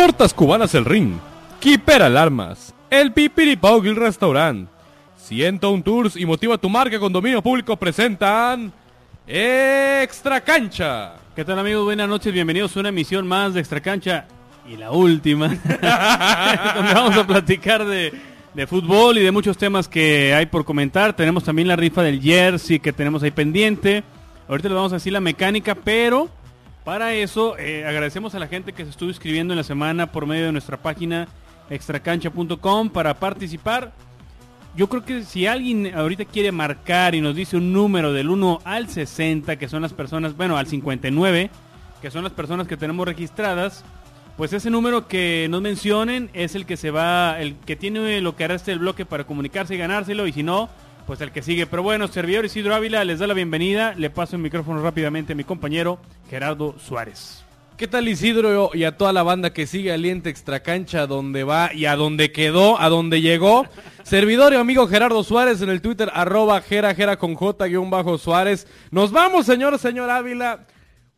Tortas Cubanas El Ring, Keeper Alarmas, El Pipiripau Grill Restaurant, 101 Tours y Motiva tu Marca con Dominio Público presentan Extra Cancha. ¿Qué tal amigos? Buenas noches, bienvenidos a una emisión más de Extra Cancha y la última, donde vamos a platicar de, de fútbol y de muchos temas que hay por comentar. Tenemos también la rifa del jersey que tenemos ahí pendiente. Ahorita les vamos a decir la mecánica, pero para eso eh, agradecemos a la gente que se estuvo inscribiendo en la semana por medio de nuestra página extracancha.com para participar. Yo creo que si alguien ahorita quiere marcar y nos dice un número del 1 al 60, que son las personas, bueno, al 59, que son las personas que tenemos registradas, pues ese número que nos mencionen es el que se va, el que tiene lo que hará este bloque para comunicarse y ganárselo, y si no, pues el que sigue. Pero bueno, servidor Isidro Ávila les da la bienvenida. Le paso el micrófono rápidamente a mi compañero Gerardo Suárez. ¿Qué tal Isidro y a toda la banda que sigue Aliente Extracancha donde va y a donde quedó, a donde llegó? Servidor y amigo Gerardo Suárez en el Twitter arroba Gera Gera con J guion bajo Suárez. Nos vamos señor, señor Ávila.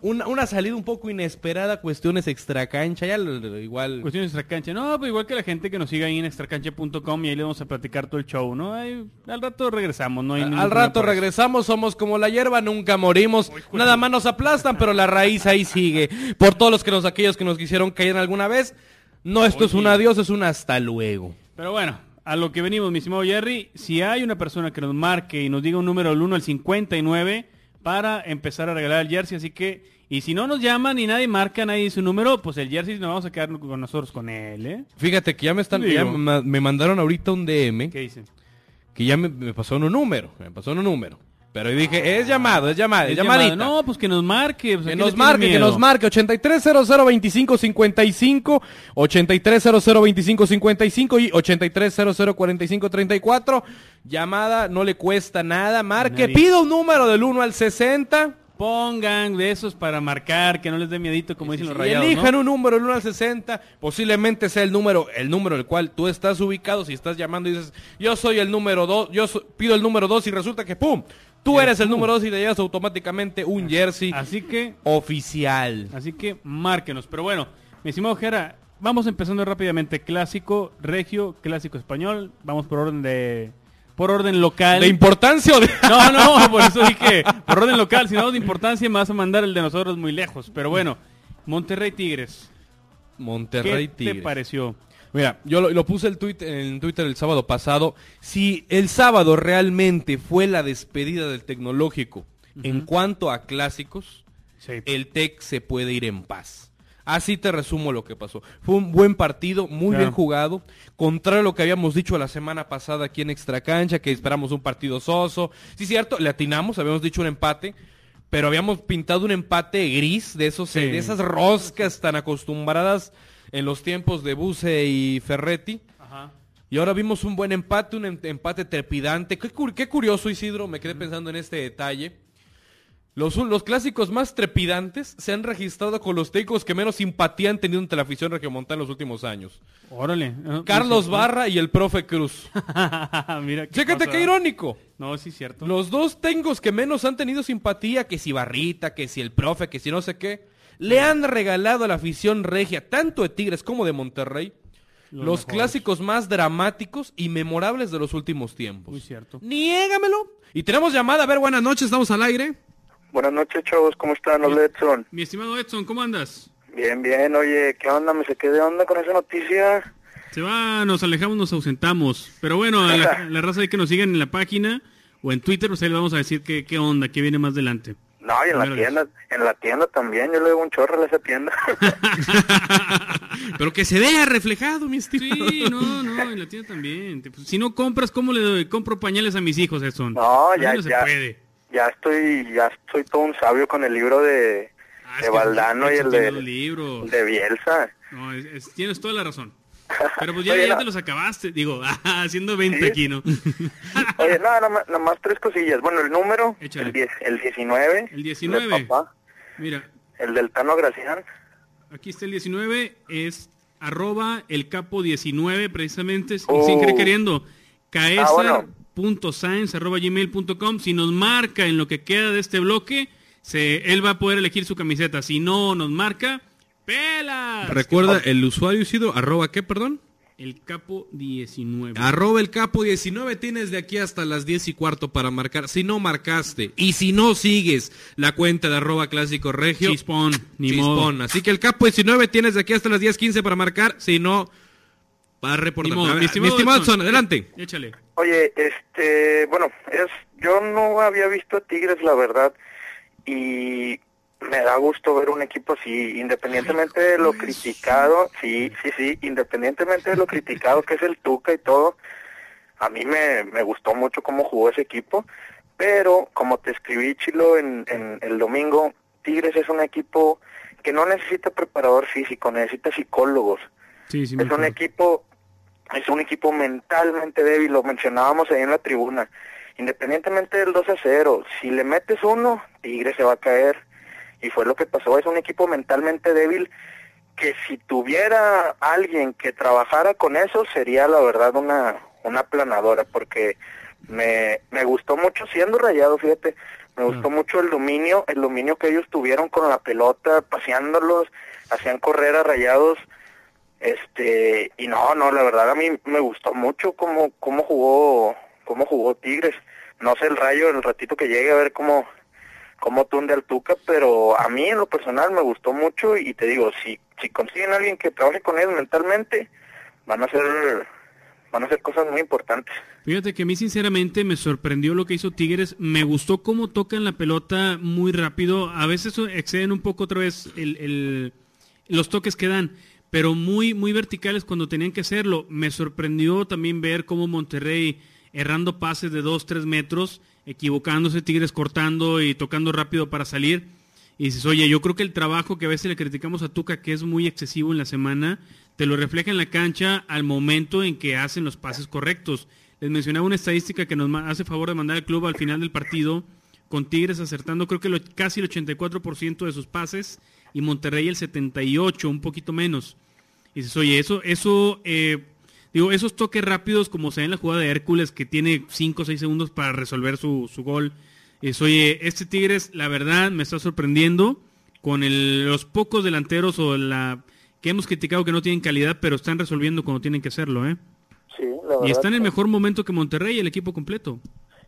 Una, una, salida un poco inesperada, cuestiones extracancha, ya lo, igual. Cuestiones extracancha, no, pues igual que la gente que nos siga ahí en extracancha.com y ahí le vamos a platicar todo el show, ¿no? Ahí, al rato regresamos, ¿no? Hay al rato regresamos, somos como la hierba, nunca morimos, nada más nos aplastan, pero la raíz ahí sigue. Por todos los que nos, aquellos que nos quisieron caer alguna vez, no, esto Oye. es un adiós, es un hasta luego. Pero bueno, a lo que venimos, mi estimado Jerry, si hay una persona que nos marque y nos diga un número del 1 al 59, para empezar a regalar el jersey, así que y si no nos llaman y nadie marca, nadie su número, pues el jersey nos vamos a quedar con nosotros con él, ¿eh? Fíjate que ya me están, ya me mandaron ahorita un DM. ¿Qué dicen? Que ya me, me pasó un número, me pasó un número. Pero dije, es llamado, es llamado, es, es llamadita. Llamado. No, pues que nos marque. Pues que nos marque, que nos marque. 83002555, 83002555 y 83004534. Llamada, no le cuesta nada. Marque, pido un número del 1 al 60 pongan de esos para marcar, que no les dé miedito, como dicen los rayados. Elijan ¿no? un número, el 1 al 60, posiblemente sea el número, el número el cual tú estás ubicado, si estás llamando y dices, yo soy el número 2, yo so, pido el número 2 y resulta que ¡pum! Tú eres el número 2 y te llevas automáticamente un jersey así que, oficial. Así que márquenos. Pero bueno, mi estimado Jera, vamos empezando rápidamente. Clásico regio, clásico español. Vamos por orden de, por orden local. ¿De importancia o de.? No, no, por eso dije, por orden local, si no de importancia, me vas a mandar el de nosotros muy lejos. Pero bueno, Monterrey Tigres. Monterrey ¿Qué Tigres. te pareció? Mira, yo lo, lo puse el tweet, en Twitter el sábado pasado. Si el sábado realmente fue la despedida del tecnológico uh -huh. en cuanto a clásicos, sí. el TEC se puede ir en paz. Así te resumo lo que pasó. Fue un buen partido, muy claro. bien jugado. Contrario a lo que habíamos dicho la semana pasada aquí en Extracancha, que esperamos un partido soso. Sí, cierto, le atinamos, habíamos dicho un empate, pero habíamos pintado un empate gris de esos, sí. de esas roscas tan acostumbradas en los tiempos de Buse y Ferretti. Ajá. Y ahora vimos un buen empate, un em empate trepidante. Qué, qué curioso, Isidro, me quedé pensando en este detalle. Los, los, clásicos más trepidantes se han registrado con los técnicos que menos simpatía han tenido ante la afición regiomontana en los últimos años. Órale. No, Carlos no Barra y el profe Cruz. Mira qué Chécate cosa. qué irónico. No, sí, cierto. Los dos técnicos que menos han tenido simpatía, que si Barrita, que si el profe, que si no sé qué, le han regalado a la afición regia, tanto de Tigres como de Monterrey, los, los clásicos más dramáticos y memorables de los últimos tiempos. Muy cierto. Niégamelo. Y tenemos llamada. A ver, buenas noches, estamos al aire. Buenas noches, chavos, ¿cómo están? Hola, Edson. Mi estimado Edson, ¿cómo andas? Bien, bien, oye, ¿qué onda? Me saqué de onda con esa noticia. Se va, nos alejamos, nos ausentamos. Pero bueno, a la, la raza hay que nos sigan en la página o en Twitter, pues ahí le vamos a decir qué, qué onda, qué viene más adelante. No, y en la tienda, en la tienda también, yo le doy un chorro a esa tienda. Pero que se vea reflejado, mi estimado. Sí, no, no, en la tienda también. Si no compras, ¿cómo le doy? compro pañales a mis hijos, Edson? No, ya, no ya. se puede. Ya estoy, ya estoy todo un sabio con el libro de, Ah, de Valdano y el de, libros. de Bielsa. No, es- es- tienes toda la razón. Pero pues ya, Oye, ya no. te los acabaste. Digo, haciendo 20 Sí. aquí, ¿no? Oye, no, nada nada más tres cosillas. Bueno, el número, Échale. el, 10, el 19. El 19. del papá, Mira, el del Tano Gracián. aquí está el 19, es arroba el capo 19 precisamente, sin- Oh. sin querer queriendo. Ah, bueno. Gmail.com. Si nos marca en lo que queda de este bloque, se, él va a poder elegir su camiseta. Si no nos marca, Pelas. Recuerda el usuario Isidro, arroba qué, perdón. El capo 19. Arroba el capo 19 tienes de aquí hasta las 10 y cuarto para marcar. Si no marcaste y si no sigues la cuenta de arroba clásico regio. Chispón, ni chispón. modo. Así que el capo 19 tienes de aquí hasta las 10, 15 para marcar. Si no, para reportar. Ni modo. A Mi estimado mi estimado Edson, Edson, adelante. Échale. Oye, este, bueno, es, yo no había visto a Tigres, la verdad, y me da gusto ver un equipo así, independientemente de lo criticado, sí, sí, sí, independientemente de lo criticado que es el Tuca y todo, a mí me, me gustó mucho cómo jugó ese equipo, pero como te escribí, Chilo, en, en el domingo, Tigres es un equipo que no necesita preparador físico, necesita psicólogos. Sí, sí, me Es un equipo, es un equipo mentalmente débil, lo mencionábamos ahí en la tribuna. Independientemente del 2 a 0, si le metes uno, Tigre se va a caer. Y fue lo que pasó, es un equipo mentalmente débil que si tuviera alguien que trabajara con eso sería la verdad una, una planadora, porque me, me gustó mucho siendo rayado, fíjate, me gustó mucho el dominio, el dominio que ellos tuvieron con la pelota, paseándolos, hacían correr a rayados, este, y no, no, la verdad a mí me gustó mucho cómo, cómo jugó, cómo jugó Tigres, no sé el rayo el ratito que llegue a ver cómo, cómo tunde al Tuca, pero a mí en lo personal me gustó mucho y te digo, si, si consiguen a alguien que trabaje con ellos mentalmente, van a ser, van a ser cosas muy importantes. Fíjate que a mí sinceramente me sorprendió lo que hizo Tigres. Me gustó cómo tocan la pelota muy rápido. A veces exceden un poco otra vez el, el- los toques que dan, pero muy, muy verticales cuando tenían que hacerlo. Me sorprendió también ver cómo Monterrey errando pases de 2, 3 metros, equivocándose, Tigres cortando y tocando rápido para salir. Y dices, oye, yo creo que el trabajo que a veces le criticamos a Tuca, que es muy excesivo en la semana, te lo refleja en la cancha al momento en que hacen los pases correctos. Les mencionaba una estadística que nos hace favor de mandar al club al final del partido, con Tigres acertando creo que casi el 84% de sus pases y Monterrey el 78%, un poquito menos. Y dices, oye, eso, eso, eh, digo, esos toques rápidos como se ve en la jugada de Hércules que tiene 5 o 6 segundos para resolver su, su gol. Es, oye, este Tigres, la verdad, me está sorprendiendo con el- los pocos delanteros o la que hemos criticado que no tienen calidad, pero están resolviendo cuando tienen que hacerlo, ¿eh? Sí, la verdad. Y está en el mejor momento que Monterrey, el equipo completo.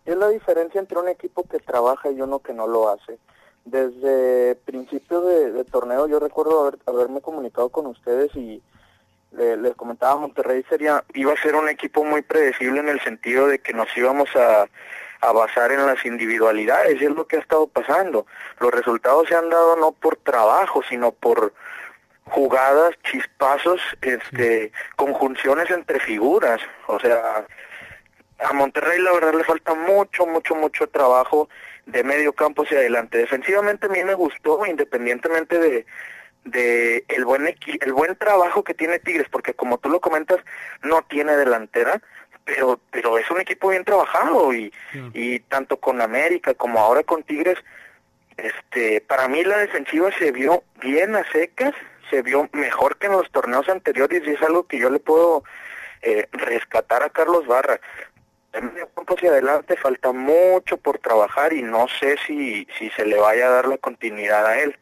Es la diferencia entre un equipo que trabaja y uno que no lo hace. Desde principio de, de torneo yo recuerdo haber, haberme comunicado con ustedes y le- les comentaba Monterrey sería iba a ser un equipo muy predecible en el sentido de que nos íbamos a, a basar en las individualidades y es lo que ha estado pasando. Los resultados se han dado no por trabajo, sino por jugadas, chispazos, este, conjunciones entre figuras. O sea, a Monterrey la verdad le falta mucho, mucho, mucho trabajo de medio campo hacia adelante. Defensivamente a mí me gustó, independientemente de, de el buen equi- el buen trabajo que tiene Tigres, porque como tú lo comentas, no tiene delantera, pero pero es un equipo bien trabajado y, y tanto con América como ahora con Tigres, este, para mí la defensiva se vio bien a secas, se vio mejor que en los torneos anteriores y es algo que yo le puedo eh, rescatar a Carlos Barra. En medio campo hacia adelante falta mucho por trabajar y no sé si, si se le vaya a dar la continuidad a él.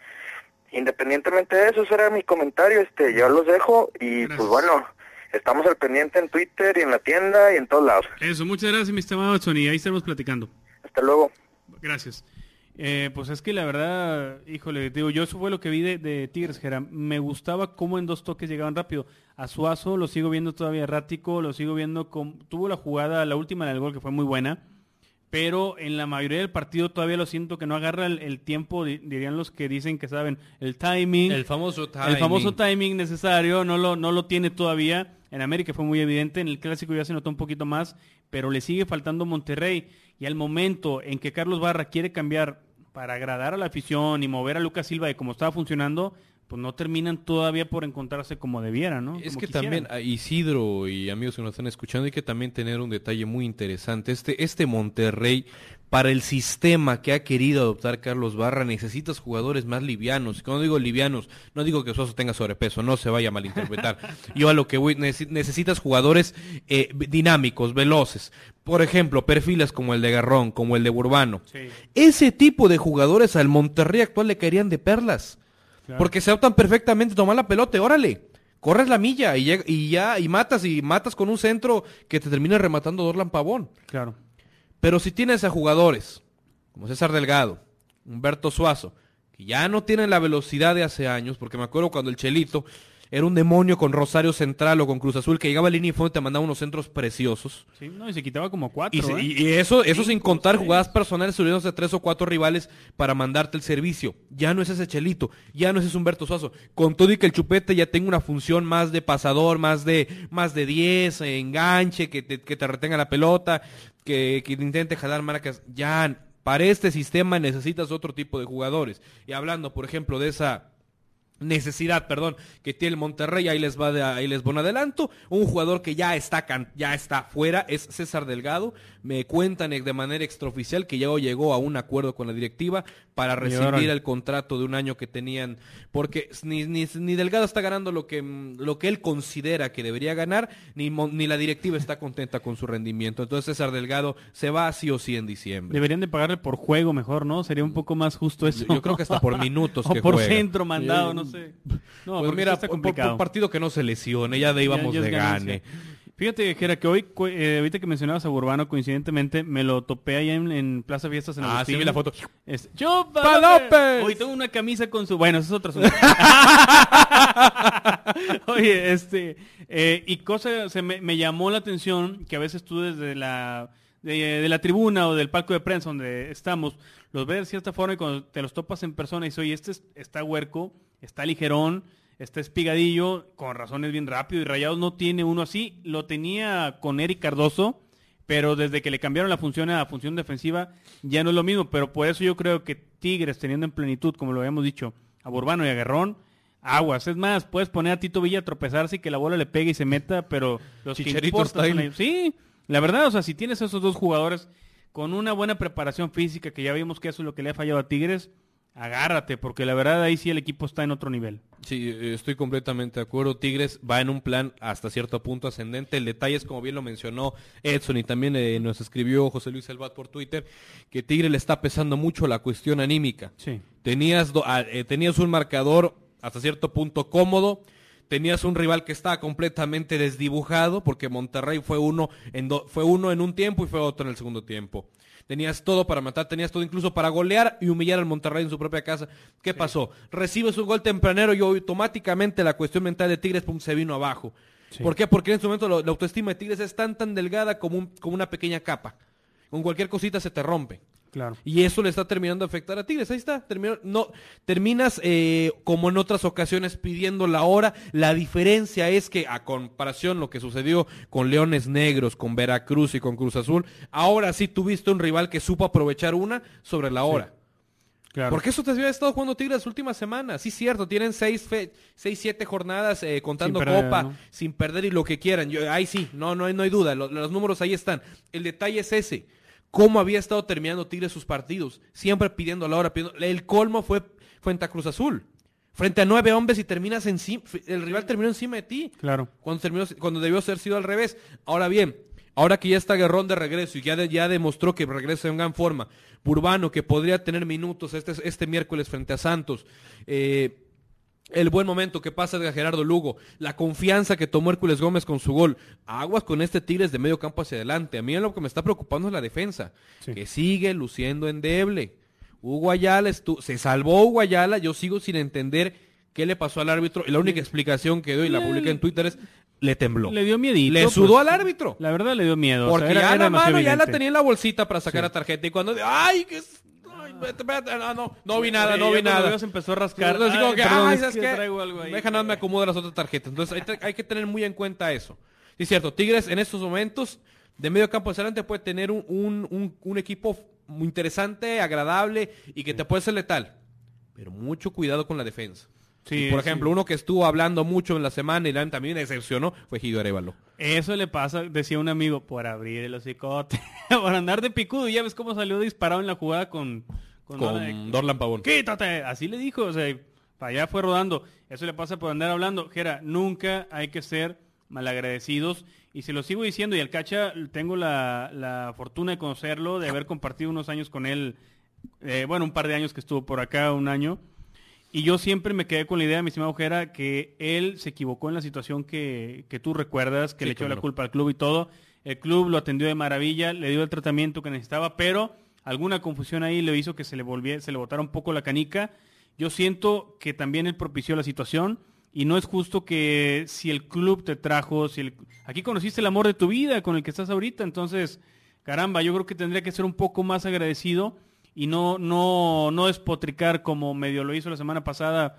Independientemente de eso, ese era mi comentario, este, yo los dejo y Gracias. pues bueno, estamos al pendiente en Twitter y en la tienda y en todos lados. Eso, muchas gracias, mi estimado Edson, y ahí estaremos platicando. Hasta luego. Gracias. Eh, pues es que la verdad, híjole, digo, yo eso fue lo que vi de, de Tigres, Jera. Me gustaba cómo en dos toques llegaban rápido. A Suazo lo sigo viendo todavía errático, lo sigo viendo con... Tuvo la jugada, la última del gol que fue muy buena, pero en la mayoría del partido todavía lo siento que no agarra el, el tiempo, di- dirían los que dicen que saben, el timing. El famoso timing. El famoso timing necesario no lo, no lo tiene todavía. En América fue muy evidente, en el clásico ya se notó un poquito más, pero le sigue faltando Monterrey. Y al momento en que Carlos Barra quiere cambiar para agradar a la afición y mover a Lucas Silva de cómo estaba funcionando, pues no terminan todavía por encontrarse como debiera, ¿no? Es Como que quisieran. también, a Isidro y amigos que nos están escuchando, hay que también tener un detalle muy interesante. Este, este Monterrey, para el sistema que ha querido adoptar Carlos Barra, necesitas jugadores más livianos. Y Cuando digo livianos, no digo que Soso tenga sobrepeso, no se vaya a malinterpretar. Yo a lo que voy, necesi- necesitas jugadores eh, dinámicos, veloces. Por ejemplo, perfiles como el de Garrón, como el de Urbano. Sí. Ese tipo de jugadores al Monterrey actual le caerían de perlas. Porque se optan perfectamente tomar la pelota, órale. Corres la milla y, y ya, y matas, y matas con un centro que te termina rematando Dorlan Pavón. Claro. Pero si tienes a jugadores como César Delgado, Humberto Suazo, que ya no tienen la velocidad de hace años, porque me acuerdo cuando el Chelito era un demonio con Rosario Central o con Cruz Azul que llegaba a línea y fondo y te mandaba unos centros preciosos. Sí, no, y se quitaba como cuatro. Y, ¿eh? eso, eso sin contar jugadas personales subiéndose a tres o cuatro rivales para mandarte el servicio. Ya no es ese Chelito, ya no es ese Humberto Suazo. Con todo y que el chupete ya tenga una función más de pasador, más de, más de 10, enganche, que te, que te retenga la pelota, que, que intente jalar marcas. Ya, para este sistema necesitas otro tipo de jugadores. Y hablando, por ejemplo, de esa necesidad, perdón, que tiene el Monterrey, ahí les va de, ahí les va un adelanto, un jugador que ya está ya está fuera es César Delgado, me cuentan de manera extraoficial que ya llegó a un acuerdo con la directiva para recibir el contrato de un año que tenían, porque ni, ni, Delgado está ganando lo que lo que él considera que debería ganar, ni ni la directiva está contenta con su rendimiento. Entonces César Delgado se va sí o sí en diciembre. Deberían de pagarle por juego mejor, ¿no? Sería un poco más justo eso. Yo, creo que hasta por minutos o por centro mandado, no sé no, pues mira, por, por, partido que no se lesione, ya de íbamos de gane. Fíjate, Jera, que hoy, eh, ahorita que mencionabas a Urbano, coincidentemente, me lo topé allá en, Plaza Fiestas en Ah, sí, vi la foto. Es, ¡Chupa López! Hoy tengo una camisa con su... Bueno, eso es otra Oye, este... Eh, y cosa, se me, me, llamó la atención que a veces tú desde la... De, la tribuna o del palco de prensa donde estamos, los ves de cierta forma y cuando te los topas en persona y dices, oye, este está huerco, está ligerón, está espigadillo, con razones bien rápido y Rayados no tiene uno así. Lo tenía con Eric Cardoso, pero desde que le cambiaron la función a la función defensiva ya no es lo mismo. Pero por eso yo creo que Tigres, teniendo en plenitud, como lo habíamos dicho, a Burbano y a Guerrón, aguas. Es más, puedes poner a Tito Villa a tropezarse y que la bola le pegue y se meta, pero los Chicheritos que Sí, la verdad, o sea, si tienes esos dos jugadores con una buena preparación física, que ya vimos que eso es lo que le ha fallado a Tigres, agárrate, porque la verdad ahí sí el equipo está en otro nivel. Sí, estoy completamente de acuerdo. Tigres va en un plan hasta cierto punto ascendente. El detalle es, como bien lo mencionó Edson y también eh, nos escribió José Luis Elbat por Twitter, que Tigres le está pesando mucho la cuestión anímica. Sí. Tenías, eh, tenías un marcador hasta cierto punto cómodo. Tenías un rival que estaba completamente desdibujado porque Monterrey fue uno en, fue uno en un tiempo y fue otro en el segundo tiempo tenías todo para matar, tenías todo incluso para golear y humillar al Monterrey en su propia casa. ¿Qué pasó? Recibes un gol tempranero y automáticamente la cuestión mental de Tigres se vino abajo. ¿Por qué? Porque en este momento la autoestima de Tigres es tan tan delgada como, como una pequeña capa. Con cualquier cosita se te rompe. Y eso le está terminando a afectar a Tigres. Ahí está. no, terminas eh, como en otras ocasiones pidiendo la hora. La diferencia es que a comparación lo que sucedió con Leones Negros, con Veracruz y con Cruz Azul, ahora sí tuviste un rival que supo aprovechar una sobre la hora. Porque eso te había estado jugando Tigres las últimas semanas. Sí, cierto, tienen seis, seis siete jornadas eh, contando Copa, sin perder y lo que quieran. Yo, ahí sí, no, no, no hay duda, los números ahí están. El detalle es ese cómo había estado terminando Tigres sus partidos, siempre pidiendo la hora, pidiendo... el colmo fue frente a Cruz Azul. Frente a nueve hombres y terminas encima, el rival terminó encima de ti. Claro. Cuando terminó, cuando debió ser sido al revés. Ahora bien, ahora que ya está Guerrón de regreso y ya, ya demostró que regresa en gran forma, Burbano que podría tener minutos este, este miércoles frente a Santos, eh, el buen momento que pasa de Gerardo Lugo, la confianza que tomó Hércules Gómez con su gol. Aguas con este Tigres de medio campo hacia adelante. A mí lo que me está preocupando es la defensa, que sigue luciendo endeble. Hugo Ayala se salvó Hugo Ayala, yo sigo sin entender qué le pasó al árbitro. Y la única explicación que doy y la publiqué en Twitter es le tembló. Le dio miedito. Le sudó pues, al árbitro. La verdad le dio miedo. Porque ya la mano ya la tenía en la bolsita para sacar la tarjeta. Y cuando, ¡ay! Qué no, no, no vi nada, no vi nada. Se empezó a rascar. Entonces digo que, ay, ¿sabes qué? Deja nada, me acomodo las otras tarjetas. Entonces hay, que tener muy en cuenta eso. Sí, es cierto, Tigres en estos momentos de medio campo adelante puede tener un, un, un, equipo muy interesante, agradable y que te puede ser letal. Pero mucho cuidado con la defensa. Sí, por ejemplo, uno que estuvo hablando mucho en la semana y también decepcionó fue Gido Arevalo. Eso le pasa, decía un amigo, por abrir el hocicote, por andar de picudo. Ya ves cómo salió disparado en la jugada con... Con, Dorlan Pavón. ¡Quítate! Así le dijo, o sea, para allá fue rodando. Eso le pasa por andar hablando. Jera, nunca hay que ser malagradecidos. Y se lo sigo diciendo, y al Cacha tengo la, la fortuna de conocerlo, de haber compartido unos años con él, eh, bueno, un par de años que estuvo por acá, un año. Y yo siempre me quedé con la idea, mi estimado Ojera, que él se equivocó en la situación que, que tú recuerdas, que le echó la culpa al club y todo. El club lo atendió de maravilla, le dio el tratamiento que necesitaba, pero alguna confusión ahí le hizo que se le volviera, se le botara un poco la canica. Yo siento que también él propició la situación y no es justo que si el club te trajo, si el... aquí conociste el amor de tu vida con el que estás ahorita, entonces, caramba, yo creo que tendría que ser un poco más agradecido y no, no, no despotricar como medio lo hizo la semana pasada.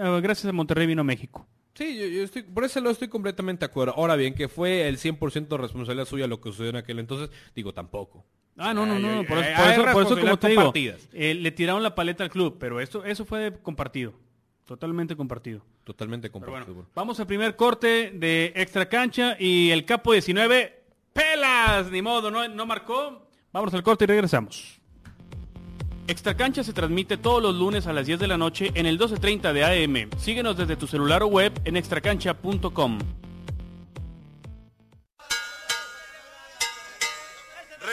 Ah, gracias a Monterrey vino a México. Sí, yo, estoy, por eso lo estoy completamente de acuerdo. Ahora bien, que fue el 100% responsabilidad suya lo que sucedió en aquel entonces, digo, tampoco. Ah, no, no, no, por, eso, por eso, como te digo, eh, le tiraron la paleta al club, pero esto, eso fue compartido. Totalmente compartido. Totalmente compartido. vamos al primer corte de extra cancha y el capo 19, pelas, ni modo, no, no marcó. Vamos al corte y regresamos. Extra Cancha se transmite todos los lunes a las 10 de la noche en el 12.30 de AM. Síguenos desde tu celular o web en extracancha.com.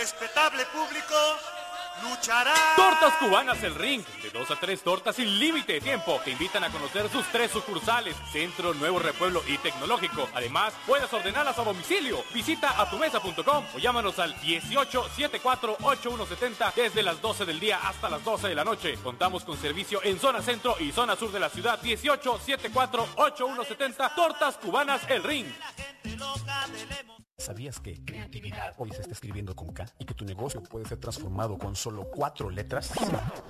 Respetable público, luchará. Tortas Cubanas El Ring. De 2 a 3 tortas sin límite de tiempo. Te invitan a conocer sus tres sucursales. Centro, Nuevo Repueblo y Tecnológico. Además, puedes ordenarlas a domicilio. Visita atumesa.com o llámanos al 18 74 8170 desde las 12 del día hasta las 12 de la noche. Contamos con servicio en zona centro y zona sur de la ciudad. 18 74 8170 Tortas Cubanas El Ring. ¿Sabías que creatividad hoy se está escribiendo con K y que tu negocio puede ser transformado con solo cuatro letras?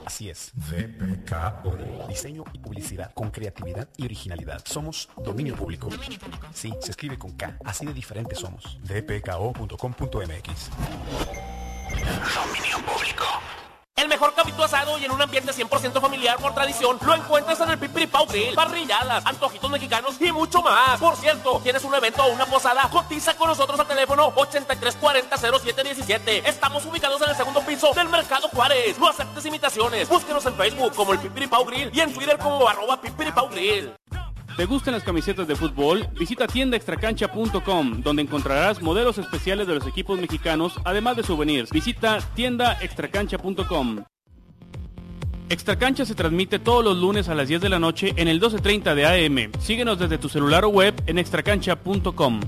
Así es. VPKO. Diseño y publicidad con creatividad y originalidad. Somos dominio público. Sí, se escribe con K. Así de diferentes somos. vpko.com.mx. Dominio público. El mejor cabrito asado y en un ambiente 100% familiar por tradición lo encuentras en el Pipiripau Grill, parrilladas, antojitos mexicanos y mucho más. Por cierto, tienes un evento o una posada, cotiza con nosotros al teléfono 8340-0717. Estamos ubicados en el segundo piso del Mercado Juárez. No aceptes imitaciones. Búsquenos en Facebook como el Pipiripau Grill y en Twitter como arroba Pipiripau Grill. ¿Te gustan las camisetas de fútbol? Visita tiendaextracancha.com, donde encontrarás modelos especiales de los equipos mexicanos, además de souvenirs. Visita tiendaextracancha.com. Extracancha se transmite todos los lunes a las 10 de la noche en el 12.30 de AM. Síguenos desde tu celular o web en extracancha.com.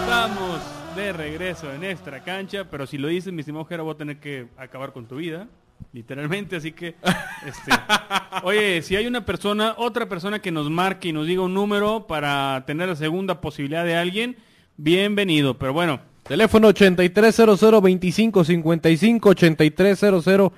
Estamos de regreso en Extra Cancha, pero si lo dices, mi estimado Jera, voy a tener que acabar con tu vida literalmente, así que, este, oye, si hay una persona, otra persona que nos marque y nos diga un número para tener la segunda posibilidad de alguien, bienvenido, pero bueno. Teléfono 8300-2555,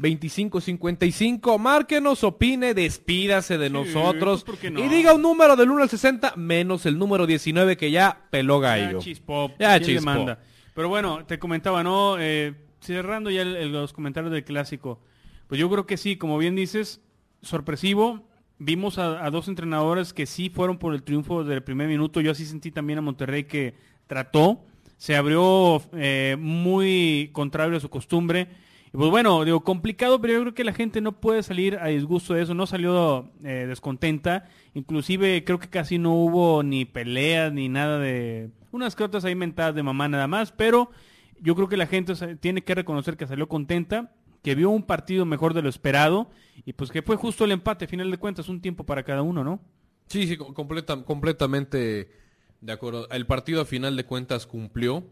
8300-2555, márquenos, opine, despídase de nosotros pues, y diga un número del 1 al 60 menos el número 19 que ya peló gallo. Ya chispó, ya chispó. Pero bueno, te comentaba, ¿no? Eh, cerrando ya los comentarios del clásico, pues yo creo que sí, como bien dices, sorpresivo. Vimos a, dos entrenadores que sí fueron por el triunfo del primer minuto. Yo así sentí también a Monterrey que trató, se abrió eh, muy contrario a su costumbre. Y pues bueno, digo, complicado, pero yo creo que la gente no puede salir a disgusto de eso, no salió eh, descontenta, inclusive creo que casi no hubo ni peleas ni nada de unas crotas ahí mentadas de mamá nada más, pero yo creo que la gente tiene que reconocer que salió contenta, que vio un partido mejor de lo esperado y pues que fue justo el empate, a final de cuentas, un tiempo para cada uno, ¿no? Sí, sí, completa, completamente de acuerdo. El partido a final de cuentas cumplió,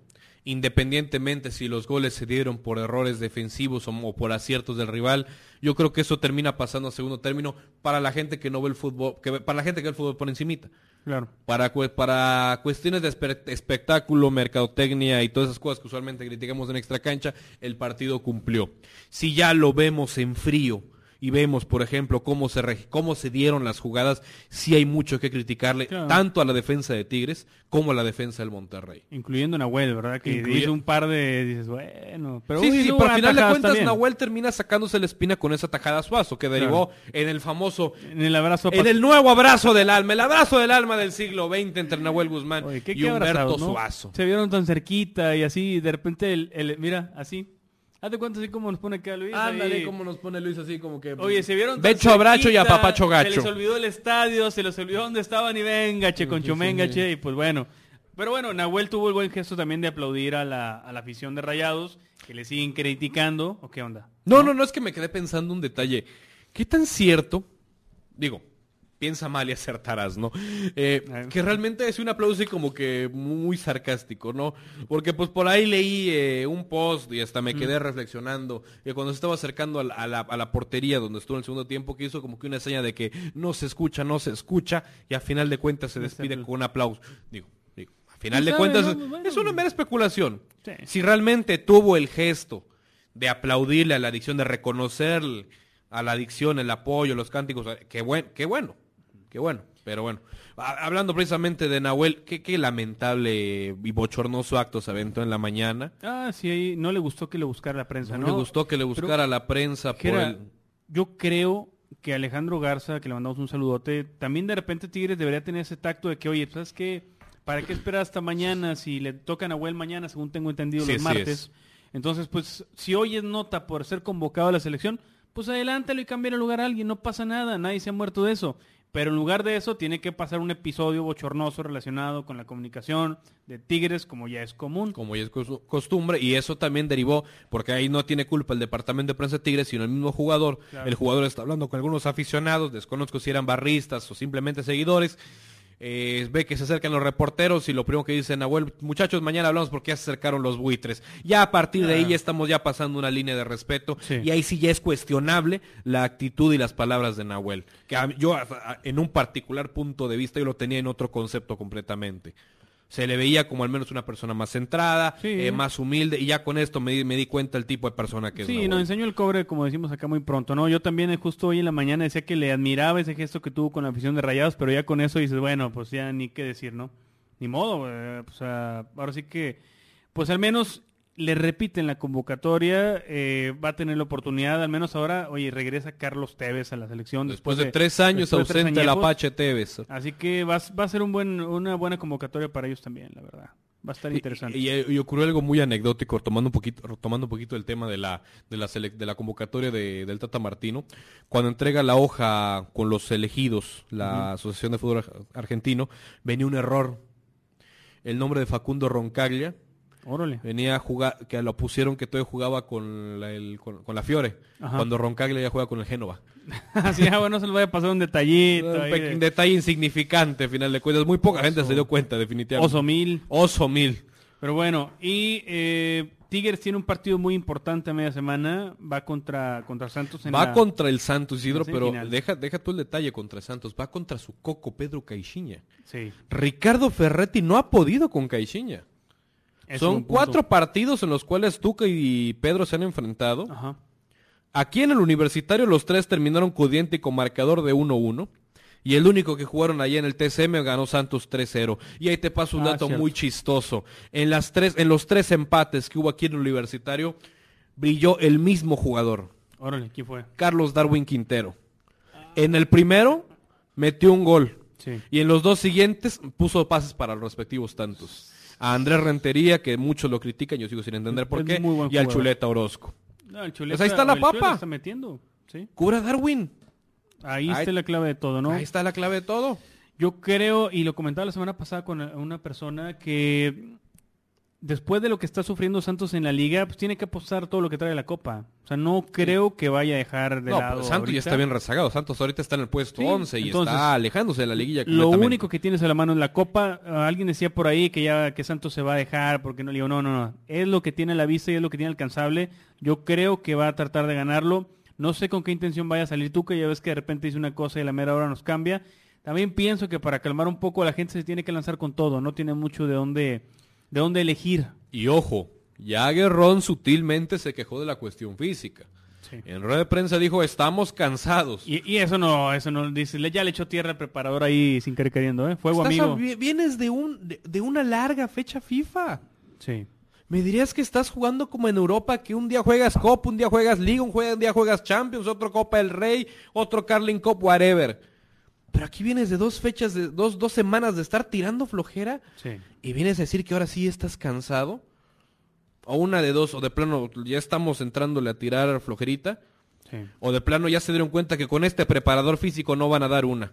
independientemente si los goles se dieron por errores defensivos o, por aciertos del rival. Yo creo que eso termina pasando a segundo término para la gente que no ve el fútbol, que para la gente que ve el fútbol por encimita. Claro. Para, para cuestiones de espectáculo, mercadotecnia y todas esas cosas que usualmente criticamos en extra cancha, el partido cumplió. Si ya lo vemos en frío, y vemos, por ejemplo, cómo se, cómo se dieron las jugadas, sí hay mucho que criticarle, tanto a la defensa de Tigres como a la defensa del Monterrey. Incluyendo a Nahuel, ¿verdad? Que hizo un par de, dices, bueno, pero... Sí, sí, pero al final de cuentas Nahuel termina sacándose la espina con esa tajada suazo que derivó en el famoso... En el abrazo... En el nuevo abrazo del alma, el abrazo del alma del siglo XX entre Nahuel Guzmán y Humberto Suazo. Se vieron tan cerquita y así, de repente, el mira, así Hazte cuenta así como nos pone acá Luis. Ándale, como nos pone Luis así como que. Oye, se vieron. Becho abracho y a papacho gacho. Se les olvidó el estadio, se les olvidó dónde estaban y venga, che, con sí, che. Y pues bueno, Pero bueno, Nahuel tuvo el buen gesto también de aplaudir a la, a la afición de Rayados, que le siguen criticando. ¿O qué onda? No, no, no, es que me quedé pensando un detalle. ¿Qué tan cierto? Digo, piensa mal y acertarás, ¿no? Eh, que realmente es un aplauso y como que muy sarcástico, ¿no? Porque pues por ahí leí eh, un post y hasta me quedé reflexionando que cuando se estaba acercando a la, a la- a la portería donde estuvo en el segundo tiempo que hizo como que una seña de que no se escucha, no se escucha y a final de cuentas se despide con un aplauso. Digo, digo, a final de cuentas no? Bueno. es una mera especulación. Sí. Si realmente tuvo el gesto de aplaudirle a la adicción, de reconocer a la adicción, el apoyo, los cánticos, qué, buen, qué bueno, qué bueno. Pero bueno, hablando precisamente de Nahuel, qué, qué lamentable y bochornoso acto se aventó en la mañana. Ah, sí, ahí no le gustó que le buscara la prensa, No, ¿no? le gustó que le buscara la prensa por el... Yo creo que Alejandro Garza, que le mandamos un saludote, también de repente Tigres debería tener ese tacto de que, oye, ¿sabes qué? ¿Para qué esperar hasta mañana si le tocan a Nahuel mañana, según tengo entendido, Sí, los martes? es. Entonces, pues, si hoy es nota por ser convocado a la selección, pues adelántalo y cambia el lugar a alguien, no pasa nada, nadie se ha muerto de eso. Pero en lugar de eso, tiene que pasar un episodio bochornoso relacionado con la comunicación de Tigres, como ya es común. como ya es cos- costumbre, y eso también derivó, porque ahí no tiene culpa el departamento de prensa de Tigres, sino el mismo jugador. Claro. El jugador está hablando con algunos aficionados, desconozco si eran barristas o simplemente seguidores. Eh, ve que se acercan los reporteros y lo primero que dicen, Nahuel, muchachos, mañana hablamos porque ya se acercaron los buitres. Ya a partir de ahí ya estamos ya pasando una línea de respeto Sí. y ahí sí ya es cuestionable la actitud y las palabras de Nahuel. Que a- yo a- a- en un particular punto de vista yo lo tenía en otro concepto completamente. Se le veía como al menos una persona más centrada, Sí. eh, más humilde, y ya con esto me, di- me di cuenta el tipo de persona que es. Sí, nos enseñó el cobre, como decimos acá muy pronto, ¿no? Yo también eh, justo hoy en la mañana decía que le admiraba ese gesto que tuvo con la afición de Rayados, pero ya con eso dices, bueno, pues ya ni qué decir, ¿no? Ni modo, eh, o sea, ahora sí que, pues al menos le repiten la convocatoria, eh, va a tener la oportunidad, al menos ahora, oye, regresa Carlos Tevez a la selección. Después de tres años después de tres ausente el. Apache Tevez. Así que va, a- va a ser un buen, una buena convocatoria para ellos también, la verdad. Va a estar interesante. Y, y- y ocurrió algo muy anecdótico, tomando un poquito, retomando un poquito el tema de la, de la, selec- de la convocatoria de- del Tata Martino. Cuando entrega la hoja con los elegidos, la Asociación de Fútbol Ar- Argentino, venía un error. El nombre de Facundo Roncaglia Órale. venía a jugar, que lo pusieron que todavía jugaba con la, el- con, con la Fiore, Ajá. cuando Roncaglia ya juega con el Génova. Así, ah, bueno, no se les vaya a pasar un detallito. Un ahí de- detalle insignificante, final de cuentas. Muy poca gente se dio cuenta, definitivamente. Oso mil. Oso mil. Pero bueno, y eh, Tigres tiene un partido muy importante a media semana. Va contra, contra Santos en Va la- contra el Santos, Isidro, pero deja, deja tú el detalle contra Santos. Va contra su coco Pedro Caixinha. Sí. Ricardo Ferretti no ha podido con Caixinha. Es Son cuatro partidos en los cuales Tuca y Pedro se han enfrentado. Ajá. Aquí en el universitario los tres terminaron con diente y con marcador de 1-1. Y el único que jugaron allá en el TCM ganó Santos 3-0. Y ahí te paso un Ah, dato cierto. muy chistoso. En, las tres, en los tres empates que hubo aquí en el universitario, brilló el mismo jugador. Órale, ¿quién fue? Carlos Darwin Quintero. En el primero metió un gol. Sí. Y en los dos siguientes puso pases para los respectivos tantos. A Andrés Rentería, que muchos lo critican, yo sigo sin entender por Es qué, y al. Chuleta Orozco. No, el Chuleta- Pues ahí está la papa. está metiendo. Sí. Cura Darwin. Ahí, Ahí- está la clave de todo, ¿no? Ahí está la clave de todo. Yo creo, y lo comentaba la semana pasada con una persona, que después de lo que está sufriendo Santos en la liga, pues tiene que apostar todo lo que trae la copa. O sea, no creo que vaya a dejar de No, lado. Santos ya está bien rezagado. Santos ahorita está en el puesto Sí, 11 y entonces, está alejándose de la liguilla. Lo único que tienes a la mano en la copa, ah, alguien decía por ahí que ya que Santos se va a dejar porque no le digo, no, no, no, es lo que tiene a la vista y es lo que tiene alcanzable. Yo creo que va a tratar de ganarlo. No sé con qué intención vaya a salir Tuca, ya ves que de repente dice una cosa y la mera hora nos cambia. También pienso que para calmar un poco a la gente se tiene que lanzar con todo, no tiene mucho de dónde de dónde elegir. Y ojo, ya Guerrón sutilmente se quejó de la cuestión física. Sí. En rueda de prensa dijo, estamos cansados. Y, y eso no, eso no dice, ya le echó tierra al preparador ahí sin querer queriendo, ¿eh? Fuego amigo. a- vi- vienes de, un, de, de una larga fecha FIFA. Sí. Me dirías que estás jugando como en Europa, que un día juegas Copa, un día juegas Liga, un día juegas Champions, otro Copa del Rey, otro Carling Cup, whatever. Pero aquí vienes de dos fechas, de dos, dos semanas de estar tirando flojera Sí. y vienes a decir que ahora sí estás cansado. O una de dos, o de plano ya estamos entrándole a tirar flojerita, Sí. o de plano ya se dieron cuenta que con este preparador físico no van a dar una.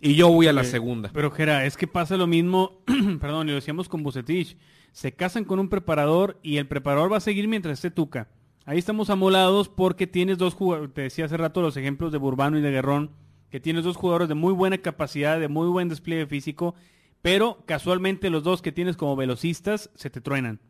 Y yo voy a la segunda. Pero Jera, es que pasa lo mismo, perdón, lo decíamos con Bucetich. Se casan con un preparador y el preparador va a seguir mientras esté Tuca. Ahí estamos amolados porque tienes dos jugadores, te decía hace rato los ejemplos de Burbano y de Guerrón, que tienes dos jugadores de muy buena capacidad, de muy buen despliegue físico, pero casualmente los dos que tienes como velocistas se te truenan.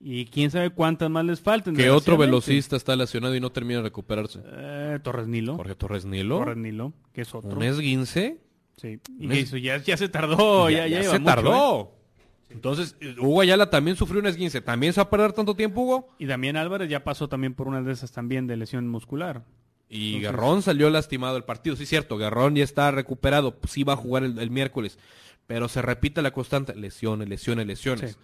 Y quién sabe cuántas más les faltan. Que otro velocista está lesionado y no termina de recuperarse. Eh, Torres Nilo. Jorge Torres Nilo. Torres Nilo, que es otro. ¿Un esguince? Sí. Y eso ya, ya se tardó. Ya, ya, se tardó. ¿eh? Entonces, Hugo Ayala también sufrió un esguince. ¿También se va a perder tanto tiempo, Hugo? Y Damián Álvarez ya pasó también por una de esas también de lesión muscular. Y Garrón salió lastimado del partido. Sí, cierto, Garrón ya está recuperado. Sí va a jugar el, miércoles. Pero se repite la constante. Lesiones, lesiones, lesiones.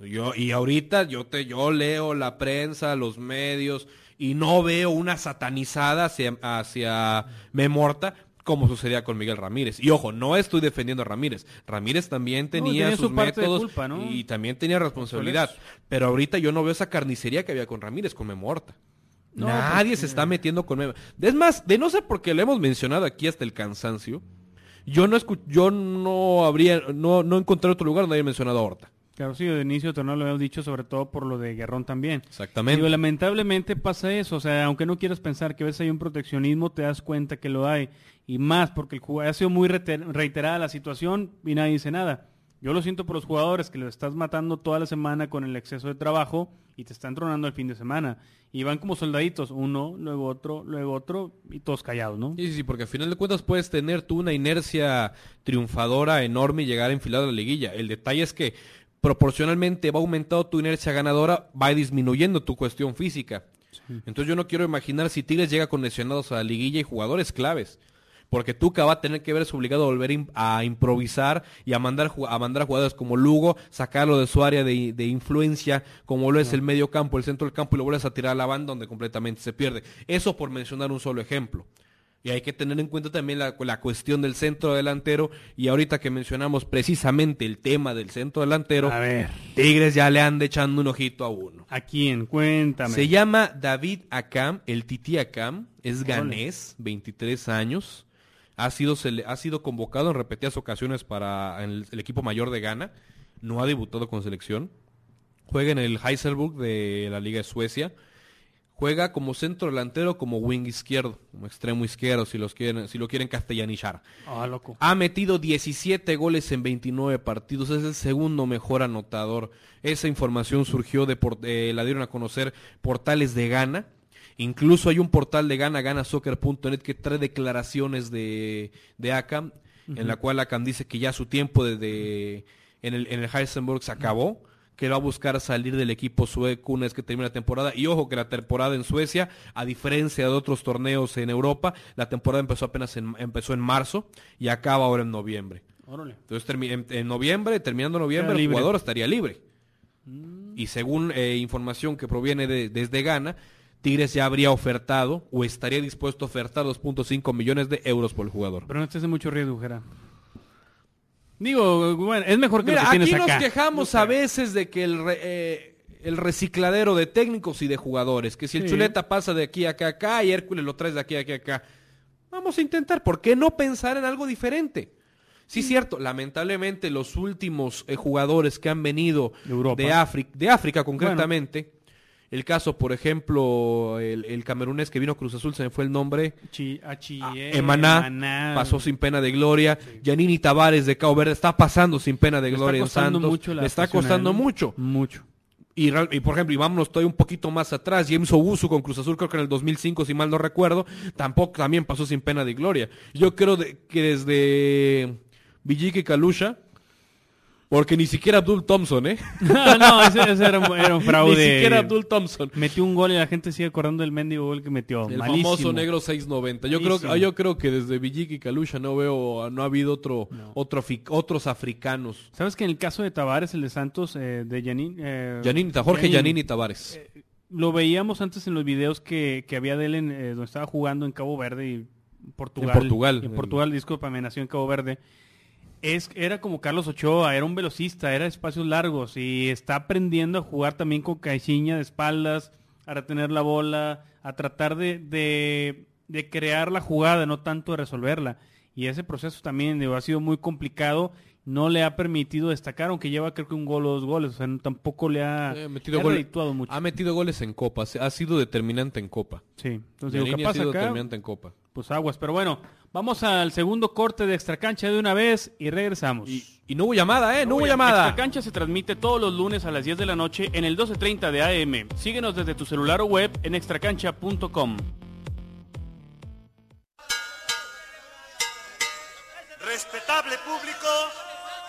Yo, y ahorita yo te, yo leo la prensa, los medios, y no veo una satanizada hacia, hacia Memorta como sucedía con Miguel Ramírez. Y ojo, no estoy defendiendo a Ramírez. Ramírez también tenía, sus métodos y también tenía responsabilidad. Pero ahorita yo no veo esa carnicería que había con Ramírez, con Memorta. Nadie pues, se está metiendo con. Es más, de no ser porque lo hemos mencionado aquí hasta el cansancio, yo no yo no habría, no, no encontré otro lugar donde haya mencionado a Horta. Claro, sí, de inicio de torneo lo hemos dicho, sobre todo por lo de Guerrón también. Exactamente. lamentablemente pasa eso, o sea, aunque no quieras pensar que a veces hay un proteccionismo, te das cuenta que lo hay. Y más, porque el jugador ha sido muy reiterada la situación y nadie dice nada. Yo lo siento por los jugadores que los estás matando toda la semana con el exceso de trabajo y te están tronando el fin de semana. Y van como soldaditos, uno, luego otro, luego otro, y todos callados, ¿no? Sí, sí, porque al final de cuentas puedes tener tú una inercia triunfadora enorme y llegar a enfilar a la liguilla. El detalle es que proporcionalmente va aumentando tu inercia ganadora, va disminuyendo tu cuestión física. Entonces yo no quiero imaginar si Tigres llega con lesionados a la liguilla y jugadores claves. Porque Tuca va a tener que verse obligado a volver a improvisar y a mandar, a mandar jugadores como Lugo, sacarlo de su área de, influencia, como lo es el medio campo, el centro del campo, y lo vuelves a tirar a la banda donde completamente se pierde. Eso por mencionar un solo ejemplo. Y hay que tener en cuenta también la, cuestión del centro delantero. Y ahorita que mencionamos precisamente el tema del centro delantero, a ver. Tigres ya le anda echando un ojito a uno. ¿A quién? Cuéntame. Se llama David Akam, el Titi Akam, es ganés, 23 años. Ha sido, ha sido convocado en repetidas ocasiones para el, equipo mayor de Ghana. No ha debutado con selección. Juega en el Heiselburg de la Liga de Suecia Juega como centro delantero, como wing izquierdo, como extremo izquierdo, si, los quieren, si lo quieren castellanizar. Ah, loco. Ha metido 17 goles en 29 partidos, es el segundo mejor anotador. Esa información surgió de, eh, la dieron a conocer portales de Ghana. Incluso hay un portal de Ghana, ganasoccer.net, que trae declaraciones de, de Akam, en la cual Akam dice que ya su tiempo de, en el, en el Heisenberg se acabó que va a buscar salir del equipo sueco una vez que termine la temporada. Y ojo que la temporada en Suecia, a diferencia de otros torneos en Europa, la temporada empezó apenas en, empezó en marzo y acaba ahora en noviembre. Entonces en, noviembre, terminando noviembre, el jugador estaría libre. Mm. Y según eh, información que proviene de, desde Ghana, Tigres ya habría ofertado o estaría dispuesto a ofertar 2.5 millones de euros por el jugador. Pero no estés de mucho riesgo, Gerard. Digo, bueno, es mejor que lo que tienes aquí nos quejamos a veces de que el, eh, el recicladero de técnicos y de jugadores, que si el chuleta pasa de aquí a acá, acá y Hércules lo traes de aquí a aquí acá. Vamos a intentar, ¿por qué no pensar en algo diferente? Sí, cierto, lamentablemente los últimos eh, jugadores que han venido de, África, de África concretamente, el caso, por ejemplo, el, camerunés que vino a Cruz Azul, se me fue el nombre. Ah, Emaná, pasó sin pena de gloria. Yanini Tavares de Cabo Verde está pasando sin pena de gloria en Santos. Le está costando mucho. Mucho. Y, por ejemplo, y vámonos todavía un poquito más atrás, James Obusu con Cruz Azul, creo que en el 2005, si mal no recuerdo, tampoco también pasó sin pena de gloria. Yo creo que desde Villique Calusha, porque ni siquiera Abdul Thompson, ¿eh? no, ese, era, un, fraude. ni siquiera Abdul Thompson. Metió un gol y la gente sigue acordando del mendigo gol que metió. El famoso negro 690. Yo creo, yo creo que desde Villique y Kalusha no veo, no ha habido otro, otro otros africanos. ¿Sabes que en el caso de Tavares, el de Santos, eh, de Yanin, eh, Jorge Yanini Tavares. Eh, lo veíamos antes en los videos que, había de él en, donde estaba jugando en Cabo Verde y Portugal. En Portugal. En Portugal, discúlpame, nació en Cabo Verde es, era como Carlos Ochoa, era un velocista, era espacios largos y está aprendiendo a jugar también con caixinha de espaldas, a retener la bola, a tratar de, de, crear la jugada, no tanto de resolverla. y ese proceso también digo, ha sido muy complicado no le ha permitido destacar, aunque lleva creo que un gol o dos goles, o sea, tampoco le ha, Eh, metido le ha gol- redituado mucho. Ha metido goles en Copa, ha sido determinante en Copa. Sí, entonces digo, ha capaz sido acá, determinante en Copa. Pues aguas, pero bueno, vamos al segundo corte de Extra Cancha de una vez y regresamos. Y, y no hubo llamada, ¿eh? No, hubo llamada. Extra Cancha se transmite todos los lunes a las 10 de la noche en el 12.30 de AM. Síguenos desde tu celular o web en extracancha.com. Respetable público,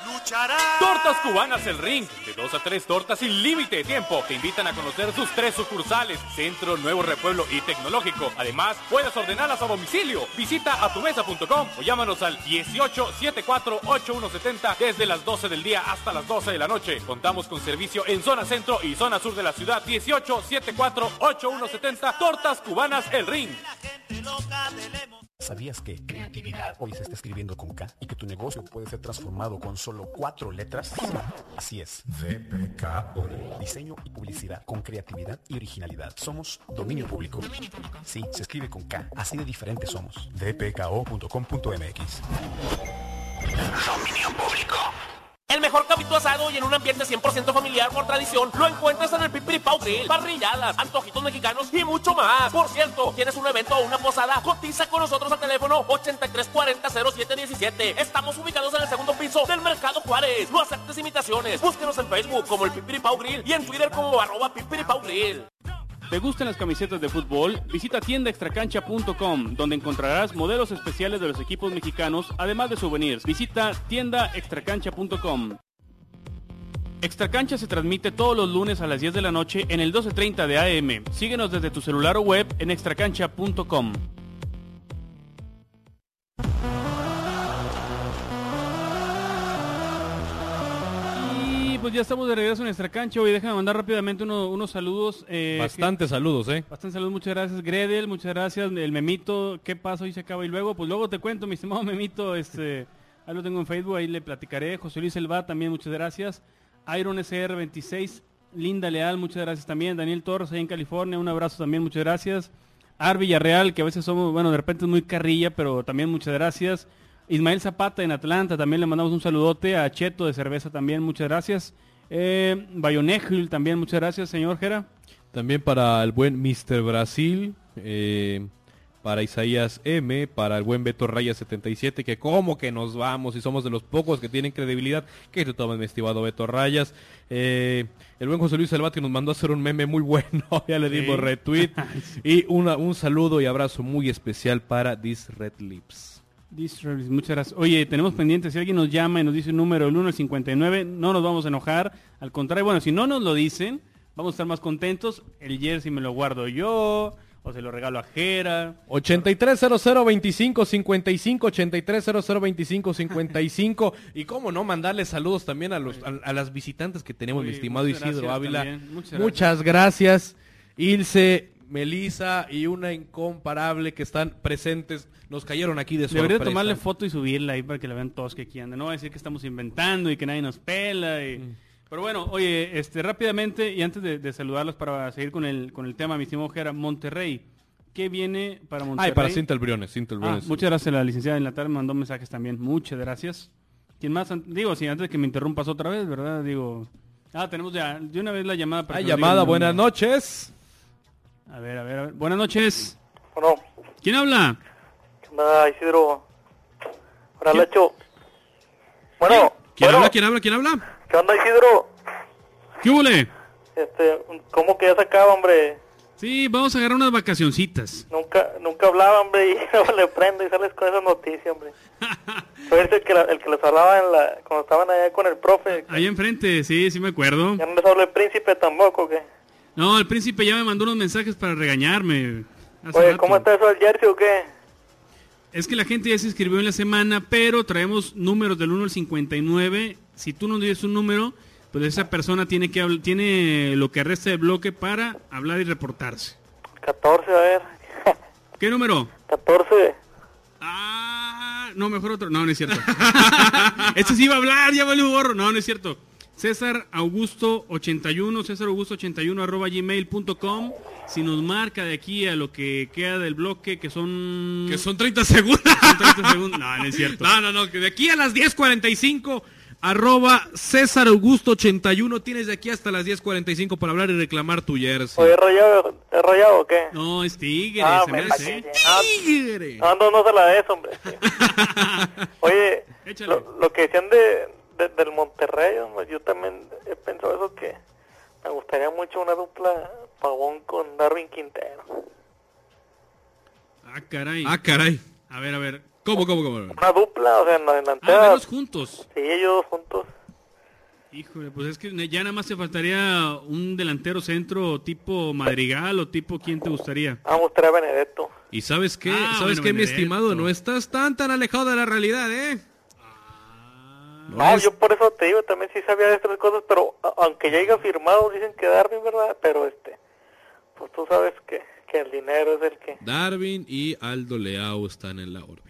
luchará. Tortas Cubanas El Ring, de 2 a 3 tortas sin límite de tiempo. Te invitan a conocer sus tres sucursales, Centro, Nuevo Repueblo y Tecnológico. Además, puedes ordenarlas a domicilio. Visita atumesa.com o llámanos al 1874-8170 desde las 12 del día hasta las 12 de la noche. Contamos con servicio en zona centro y zona sur de la ciudad. 1874-8170 Tortas Cubanas El Ring. ¿Sabías que creatividad hoy se está escribiendo con K y que tu negocio puede ser transformado con solo cuatro letras? Así es. DPKO. Diseño y publicidad con creatividad y originalidad. Somos dominio público. Sí, se escribe con K. Así de diferentes somos. dpko.com.mx. Dominio público. Mejor asado y en un ambiente 100% familiar por tradición lo encuentras en el Pipiripau Grill, parrilladas, antojitos mexicanos y mucho más. Por cierto, tienes un evento o una posada, cotiza con nosotros al teléfono 8340-0717. Estamos ubicados en el segundo piso del Mercado Juárez. No aceptes imitaciones. Búsquenos en Facebook como el Pipiripau Grill y en Twitter como arroba Pipiripau Grill. ¿Te gustan las camisetas de fútbol? Visita tiendaextracancha.com, donde encontrarás modelos especiales de los equipos mexicanos, además de souvenirs. Visita tiendaextracancha.com. Extracancha se transmite todos los lunes a las 10 de la noche en el 12.30 de AM. Síguenos desde tu celular o web en extracancha.com. Y pues ya estamos de regreso en Extra Cancha. Hoy déjame mandar rápidamente uno- unos saludos. eh, Bastantes saludos, ¿eh? Bastante saludos, muchas gracias Gredel, muchas gracias. El Memito, ¿qué pasa? Hoy se acaba y luego, pues luego te cuento, mi estimado Memito, este, ahí lo tengo en Facebook, ahí le platicaré. José Luis Elba, también muchas gracias. Iron SR26, Linda Leal, muchas gracias también. Daniel Torres, ahí en California, un abrazo también, muchas gracias. Ar Villarreal, que a veces somos, bueno, de repente es muy carrilla, pero también muchas gracias. Ismael Zapata en Atlanta, también le mandamos un saludote. A Cheto de Cerveza también, muchas gracias. Eh, también, muchas gracias, señor Jera. También para el buen Mr. Brasil, eh, para Isaías M, para el buen Beto Raya 77, que como que nos vamos y somos de los pocos que tienen credibilidad, que tú tomas mi estimado Beto Rayas. Eh, el buen José Luis Salvat que nos mandó a hacer un meme muy bueno, ya le dimos retweet. y una, un saludo y abrazo muy especial para This Red Lips. This Service, muchas gracias. Oye, tenemos pendiente, si alguien nos llama y nos dice un número, el 1 al 59, no nos vamos a enojar. Al contrario, bueno, si no nos lo dicen, vamos a estar más contentos. El jersey me lo guardo yo, o se lo regalo a Jera. 83002555 83002555 y cómo no mandarle saludos también a los a, a las visitantes que tenemos mi estimado Isidro gracias Ávila también, muchas muchas, gracias. Ilse Melisa y una incomparable que están presentes nos cayeron aquí de sorpresa Debería tomarle foto y subirla ahí para que la vean todos que aquí andan. No va a decir que estamos inventando y que nadie nos pela. y- Mm. Pero bueno, oye, este rápidamente y antes de, de saludarlos para seguir con el, con el tema, mi estimado Jera, Monterrey. ¿Qué viene para Monterrey? ay para Cinta Briones Ah, Briones muchas gracias a la licenciada en la tarde, me mandó mensajes también. Muchas gracias. ¿Quién más? Digo, si antes de que me interrumpas otra vez, ¿verdad? Digo. Ah, tenemos ya de una vez la llamada. para llamada digan- buenas noches A ver, a ver, a ver. Buenas noches. Bueno, ¿Quién habla? ¿qué onda, Isidro? Hola. Lacho. Bueno, ¿Quién bueno, habla? ¿Quién habla? ¿Quién habla? ¿Qué onda, Isidro? ¿Qué hule? Este, ¿cómo que ya se acaba, hombre? Sí, vamos a agarrar unas vacacioncitas. Nunca, nunca hablaba, hombre, y no le prendo y sales con esa noticia, hombre. Soy el que, la- el que les hablaba en la, cuando estaban allá con el profe. Ahí enfrente, sí, sí me acuerdo. Ya no les habló el príncipe tampoco, ¿qué? No, el príncipe ya me mandó unos mensajes para regañarme. hace Oye, rato. ¿cómo está eso del jersey o qué? Es que la gente ya se inscribió en la semana, pero traemos números del 1 al 59. Si tú nos dices un número, pues esa persona tiene que tiene lo que resta de bloque para hablar y reportarse. 14, a ver. ¿Qué número? 14. Ah, no, mejor otro. No, no es cierto. este sí iba a hablar, ya vale gorro. No, no es cierto. César Augusto 81, César Augusto 81 arroba gmail.com. si nos marca de aquí a lo que queda del bloque, que son... Que son 30 segundos. son 30 segundos. No, no es cierto. No, no, no, que de aquí a las 10.45, arroba César Augusto 81, tienes de aquí hasta las 10.45 para hablar y reclamar tu jersey. Oye, rayado, ¿es rayado o qué? No, es Tigre, Ah, se me hace. ¡Tigre! No, no, no se la des, hombre. Oye, lo, lo que decían de, de- del Monterrey, hombre, yo también he pensado eso que me gustaría mucho una dupla Pavón con Darwin Quintero. Ah, caray. Ah, caray. A ver, a ver. ¿Cómo, cómo, cómo? Una dupla, o sea, en la Ah, delantera. verlos juntos. sí, ellos dos juntos. Híjole, pues es que ya nada más te faltaría un delantero centro tipo Madrigal o tipo ¿quién te gustaría? Ah, me gustaría Benedetto. ¿Y sabes qué? Ah, ¿Sabes bueno, qué, mi estimado? No estás tan tan alejado de la realidad, ¿eh? No No, es- yo por eso te digo, también sí sabía de estas cosas, pero aunque ya haya firmado, dicen que Darwin, ¿verdad? Pero este, pues tú sabes que, que el dinero es el que... Darwin y Aldo Leao están en la órbita.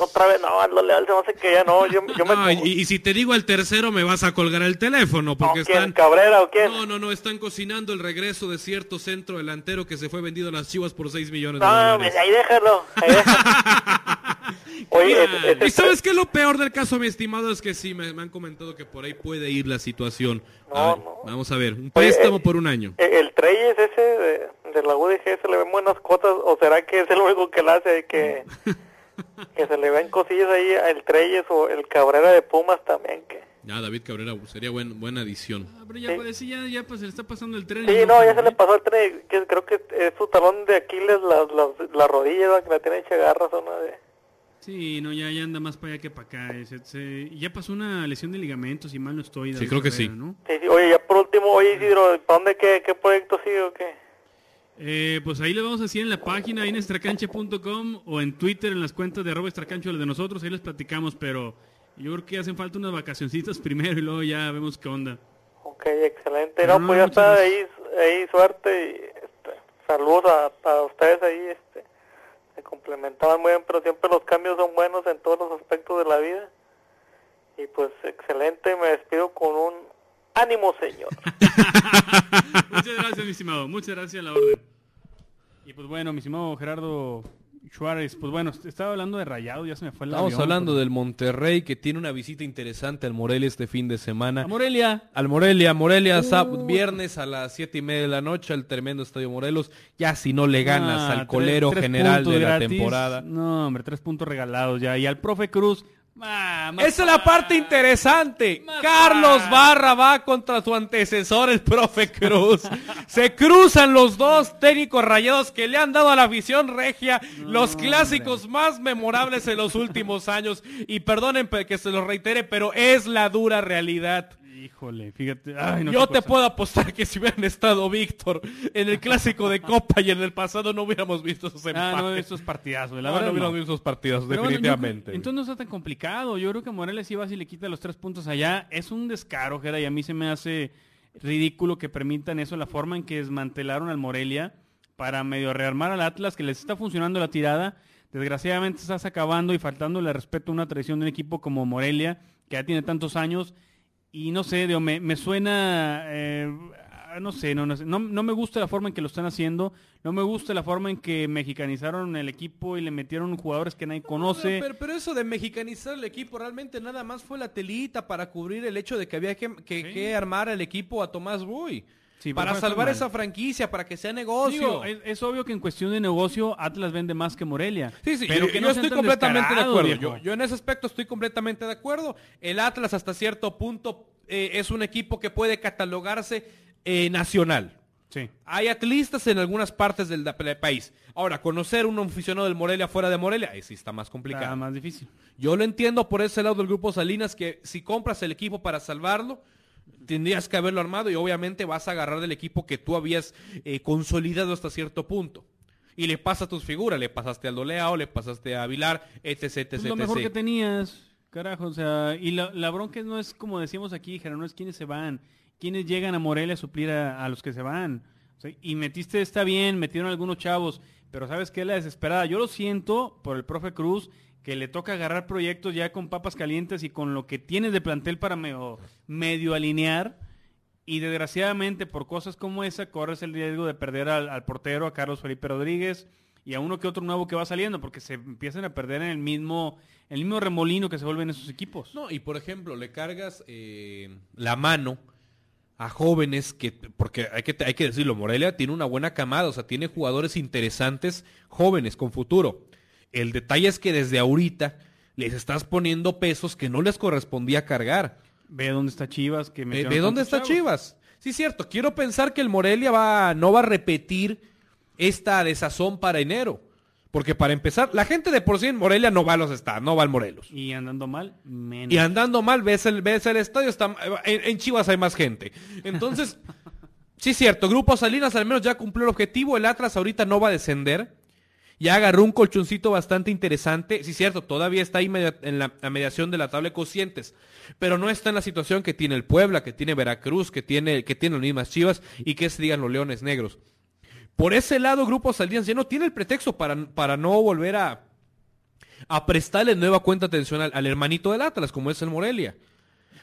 Otra vez, no, Aldo Leal se me hace que ya no, yo, yo me... No, y, y si te digo el tercero me vas a colgar el teléfono porque No, ¿quién? están... ¿Cabrera o quién? No, no, no, están cocinando el regreso de cierto centro delantero que se fue vendido a las chivas por 6 millones de No, dólares. ahí déjalo. Ahí déjalo. Oye, ese- ese- Y sabes que lo peor del caso, mi estimado, es que sí, me, me han comentado que por ahí puede ir la situación. No, A ver, no. Vamos a ver, un préstamo eh, por un año. eh, el Treyes ese de, de la UDG se le ven buenas cosas, o será que es el único que le hace que, que se le ven cosillas ahí al Treyes o el Cabrera de Pumas también que... Ya, David Cabrera sería buen, buena adición. Ah, pero ya parece, ya, ya pues se le está pasando el tren. Sí, no, ya se le pasó al tren, que creo que es su talón de Aquiles, la, la, la rodilla, que la tiene hecha garras, una de... Sí, no, ya, ya anda más para allá que para acá. eh, se- se- y ya pasó una lesión de ligamentos, si mal no estoy. David creo que Cabrera, sí. ¿no? Sí, sí, oye, ya por último, oye Isidro, ¿para dónde qué, qué proyecto sigue o qué? Eh, pues ahí lo vamos a decir en la página, ahí en extracancha.com o en Twitter, en las cuentas de arroba extracancha, las de nosotros, ahí les platicamos, pero yo creo que hacen falta unas vacacioncitas primero y luego ya vemos qué onda. Ok, excelente. No, No, pues ya está gracias. ahí, ahí suerte y este, saludos a, a ustedes ahí. Este, se complementaban muy bien, pero siempre los cambios son buenos en todos los aspectos de la vida. Y pues excelente, me despido con un ánimo, señor. Muchas gracias, mi estimado. Muchas gracias a la orden. Y pues bueno, mi estimado Gerardo Suárez, pues bueno, estaba hablando de Rayado, ya se me fue el Estamos avión, hablando del Monterrey que tiene una visita interesante al Morelia este fin de semana. A Morelia. Al Morelia, Morelia, sab- viernes a las siete y media de la noche al tremendo Estadio Morelos. Ya si no le ganas Ah, al colero tres general de la gratis. temporada. No, hombre, tres puntos regalados ya. Y al profe Cruz. Esa es la parte interesante. Carlos Barra va contra su antecesor, el profe Cruz. Se cruzan los dos técnicos rayados que le han dado a la afición regia los clásicos más memorables en los últimos años. Y perdonen pe- que se los reitere, pero es la dura realidad. Híjole, fíjate. Ay, no, Yo te cosa. puedo apostar que si hubieran estado Víctor en el clásico de Copa y en el pasado no hubiéramos visto esos Ah, empates. no, estos partidazos. La No, verdad, no hubiéramos visto esos partidos, bueno, creo- definitivamente. entonces no está tan complicado. Yo creo que Morelia sí va si le quita los tres puntos allá. Es un descaro, Jera, y a mí se me hace ridículo que permitan eso, la forma en que desmantelaron al Morelia para medio rearmar al Atlas, que les está funcionando la tirada. Desgraciadamente estás acabando y faltándole respeto a una tradición de un equipo como Morelia, que ya tiene tantos años. Y no sé, digo, me, me suena, eh, no sé, no, no sé, no, no me gusta la forma en que lo están haciendo, no me gusta la forma en que mexicanizaron el equipo y le metieron jugadores que nadie conoce. No, pero, pero eso de mexicanizar el equipo realmente nada más fue la telita para cubrir el hecho de que había que, que- que armar el equipo a Tomás Boy. Sí, para salvar esa franquicia, para que sea negocio. Digo, es, es obvio que en cuestión de negocio Atlas vende más que Morelia. Sí, sí, pero yo, que no estoy completamente de acuerdo. Yo, yo en ese aspecto estoy completamente de acuerdo. El Atlas hasta cierto punto eh, es un equipo que puede catalogarse eh, nacional. Sí. Hay atlistas en algunas partes del país. Ahora, conocer un aficionado del Morelia fuera de Morelia, ahí sí está más complicado. Está más difícil. Yo lo entiendo por ese lado del grupo Salinas, que si compras el equipo para salvarlo, tendrías que haberlo armado y obviamente vas a agarrar del equipo que tú habías eh, consolidado hasta cierto punto. Y le pasas tus figuras, le pasaste al Doleao, le pasaste a Vilar, etc, etc, Pues lo mejor que tenías, carajo, o sea, y la, la bronca no es como decíamos aquí, Jera, no es quiénes se van, quiénes llegan a Morelia a suplir a, a los que se van. O sea, y metiste, está bien, metieron algunos chavos, pero ¿sabes qué? La desesperada. Yo lo siento por el profe Cruz, que le toca agarrar proyectos ya con papas calientes y con lo que tienes de plantel para medio, alinear. Y desgraciadamente por cosas como esa corres el riesgo de perder al, al portero, a Carlos Felipe Rodríguez y a uno que otro nuevo que va saliendo, porque se empiezan a perder en el mismo, el mismo remolino que se vuelven esos equipos. No, y por ejemplo, le cargas eh, la mano a jóvenes que, porque hay que, hay que decirlo, Morelia tiene una buena camada, o sea, tiene jugadores interesantes, jóvenes, con futuro. El detalle es que desde ahorita les estás poniendo pesos que no les correspondía cargar. Ve dónde está Chivas, que ¿De, metieron de dónde está chavos. Chivas? Sí, cierto. Quiero pensar que el Morelia va, no va a repetir esta desazón para enero. Porque para empezar, la gente de por sí en Morelia no va a los estados, no va al Morelos. Y andando mal, menos. Y andando mal, ves el, ves el estadio, está, en, en Chivas hay más gente. Entonces, sí, cierto, Grupo Salinas al menos ya cumplió el objetivo. El Atlas ahorita no va a descender. Ya agarró un colchoncito bastante interesante. Sí, cierto, todavía está ahí en la, mediación de la tabla de cocientes. Pero no está en la situación que tiene el Puebla, que tiene Veracruz, que tiene, que tiene las mismas Chivas y que se digan los Leones Negros. Por ese lado, Grupo Salinas ya no tiene el pretexto para, para no volver a, prestarle nueva cuenta atención al, al hermanito del Atlas, como es el Morelia.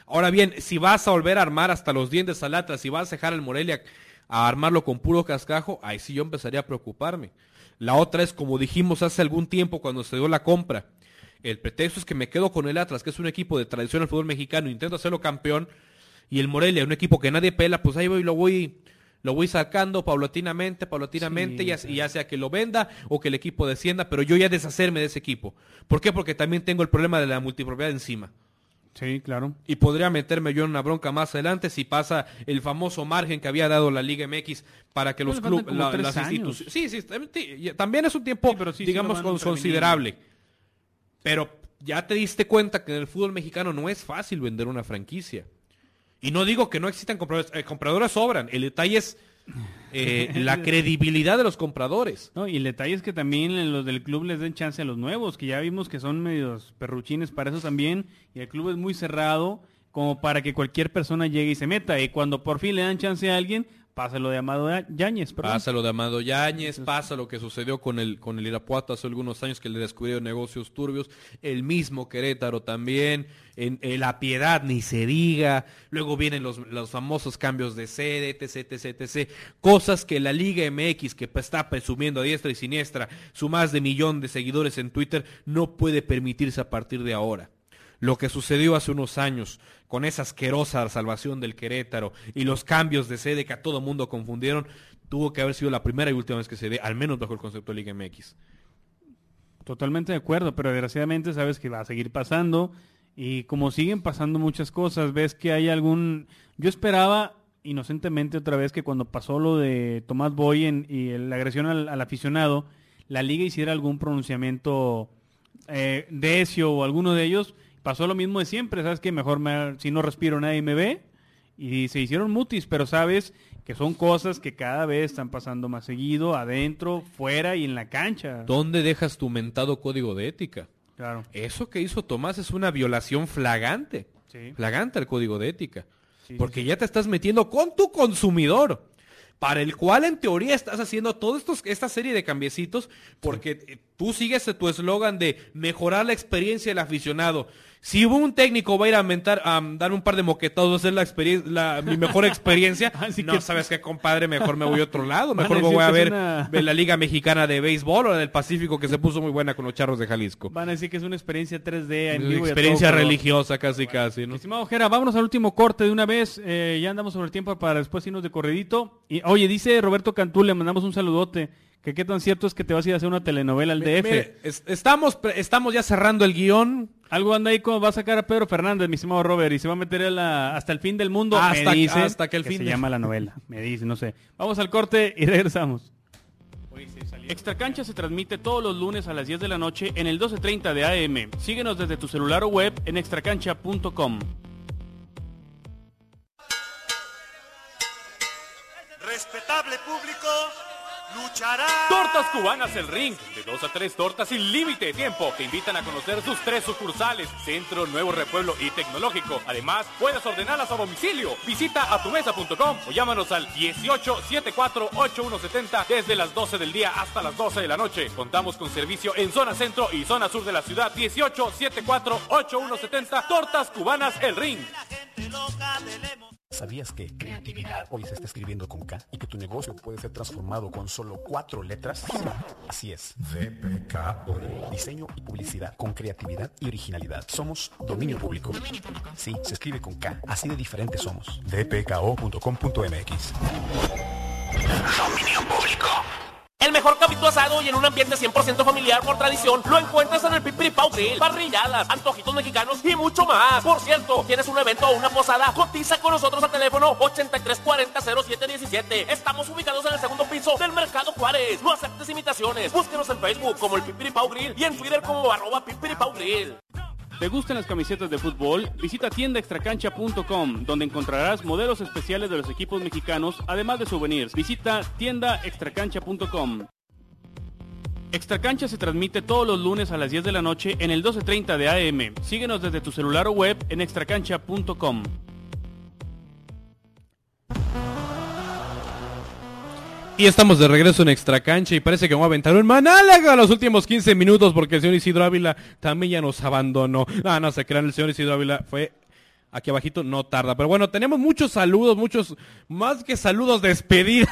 Ahora bien, si vas a volver a armar hasta los dientes al Atlas, si vas a dejar al Morelia a armarlo con puro cascajo, ahí sí yo empezaría a preocuparme. La otra es, como dijimos hace algún tiempo cuando se dio la compra, el pretexto es que me quedo con el Atlas, que es un equipo de tradición del fútbol mexicano, intento hacerlo campeón, y el Morelia, un equipo que nadie pela, pues ahí voy, lo voy, lo voy sacando paulatinamente, paulatinamente, Sí, ya sea que lo venda o que el equipo descienda, pero yo ya deshacerme de ese equipo. ¿Por qué? Porque también tengo el problema de la multipropiedad encima. Sí, claro. Y podría meterme yo en una bronca más adelante si pasa el famoso margen que había dado la Liga MX para que los clubes, la- las instituciones... Sí, sí, también- sí, también es un tiempo, Sí, pero sí, digamos, considerable. Pero ya te diste cuenta que en el fútbol mexicano no es fácil vender una franquicia. Y no digo que no existan compradores, eh, compradores sobran. El detalle es eh, la credibilidad de los compradores. Y el detalle es que también los del club les den chance a los nuevos, que ya vimos que son medios perruchines para eso también, y el club es muy cerrado como para que cualquier persona llegue y se meta, y cuando por fin le dan chance a alguien, pasa lo de Amado Yáñez. Pasa lo de Amado Yáñez, pasa lo que sucedió con el, con el Irapuato hace algunos años que le descubrieron negocios turbios, el mismo Querétaro también, en, en La Piedad ni se diga, luego vienen los, los famosos cambios de sede, etc, etc, etc, cosas que la Liga MX, que pues, está presumiendo a diestra y siniestra su más de millón de seguidores en Twitter, no puede permitirse a partir de ahora lo que sucedió hace unos años con esa asquerosa salvación del Querétaro y los cambios de sede que a todo mundo confundieron, tuvo que haber sido la primera y última vez que se dé, al menos bajo el concepto de Liga MX. Totalmente de acuerdo, pero desgraciadamente sabes que va a seguir pasando y como siguen pasando muchas cosas, ves que hay algún... Yo esperaba inocentemente otra vez que cuando pasó lo de Tomás Boy y la agresión al, al aficionado, la liga hiciera algún pronunciamiento eh, decio o alguno de ellos. Pasó lo mismo de siempre, sabes que mejor me- si no respiro nadie me ve y se hicieron mutis, pero sabes que son cosas que cada vez están pasando más seguido, adentro, fuera y en la cancha. ¿Dónde dejas tu mentado código de ética? Claro. Eso que hizo Tomás es una violación flagante, Sí. flagante al código de ética, Sí, porque ya te estás metiendo con tu consumidor, para el cual en teoría estás haciendo toda esta serie de cambiecitos, porque eh, tú sigues tu eslogan de mejorar la experiencia del aficionado. Si hubo un técnico va a ir a, mentar, a dar un par de moquetados, va a ser la experiencia, la, mi mejor experiencia. Así no, que- sabes qué, compadre, mejor me voy a otro lado. Mejor me voy a ver una- la Liga Mexicana de Béisbol o la del Pacífico que se puso muy buena con los charros de Jalisco. Van a decir que es una experiencia 3D en Una vivo y a experiencia todo religiosa casi casi, ¿no? Estimado Ojera, vámonos al último corte de una vez. Eh, ya andamos sobre el tiempo para después irnos de corredito. Y oye, dice Roberto Cantú, le mandamos un saludote. Que qué tan cierto es que te vas a ir a hacer una telenovela al DF. Mire, es- estamos, estamos ya cerrando el guion. Algo anda ahí como va a sacar a Pedro Fernández, mi estimado Robert, y se va a meter a la- hasta el fin del mundo. Hasta- me dice hasta que el fin se de- llama la novela. Me dice, no sé. Vamos al corte y regresamos. Extracancha se transmite todos los lunes a las 10 de la noche en el 1230 de AM. Síguenos desde tu celular o web en extracancha.com. Respetable público, luchará. Tortas Cubanas El Ring, de 2 a 3 tortas sin límite de tiempo. Te invitan a conocer sus tres sucursales, Centro, Nuevo Repueblo y Tecnológico. Además, puedes ordenarlas a domicilio. Visita atumesa.com o llámanos al 1874-8170 desde las 12 del día hasta las 12 de la noche. Contamos con servicio en zona centro y zona sur de la ciudad. 1874-8170 Tortas Cubanas El Ring. ¿Sabías que creatividad hoy se está escribiendo con K y que tu negocio puede ser transformado con solo cuatro letras? Así es. VPKO. Diseño y publicidad con creatividad y originalidad. Somos dominio público. Sí, se escribe con K. Así de diferentes somos. vpko.com.mx. Dominio público. El mejor capítulo asado y en un ambiente 100% familiar por tradición lo encuentras en el Pipiri Pau Grill, parrilladas, antojitos mexicanos y mucho más. Por cierto, tienes un evento o una posada, cotiza con nosotros al teléfono 8340-0717. Estamos ubicados en el segundo piso del Mercado Juárez. No aceptes imitaciones. Búsquenos en Facebook como el Pipiri Pau Grill y en Twitter como arroba Pipiri Pau Grill. ¿Te gustan las camisetas de fútbol? Visita tiendaextracancha.com, donde encontrarás modelos especiales de los equipos mexicanos, además de souvenirs. Visita tiendaextracancha.com. Extracancha se transmite todos los lunes a las 10 de la noche en el 12.30 de AM. Síguenos desde tu celular o web en extracancha.com. Y estamos de regreso en Extra Cancha y parece que vamos a aventar un manálago a los últimos 15 minutos porque el señor Isidro Ávila también ya nos abandonó. No, no se crean, el señor Isidro Ávila fue aquí abajito, no tarda. Pero bueno, tenemos muchos saludos, muchos, más que saludos, despedida.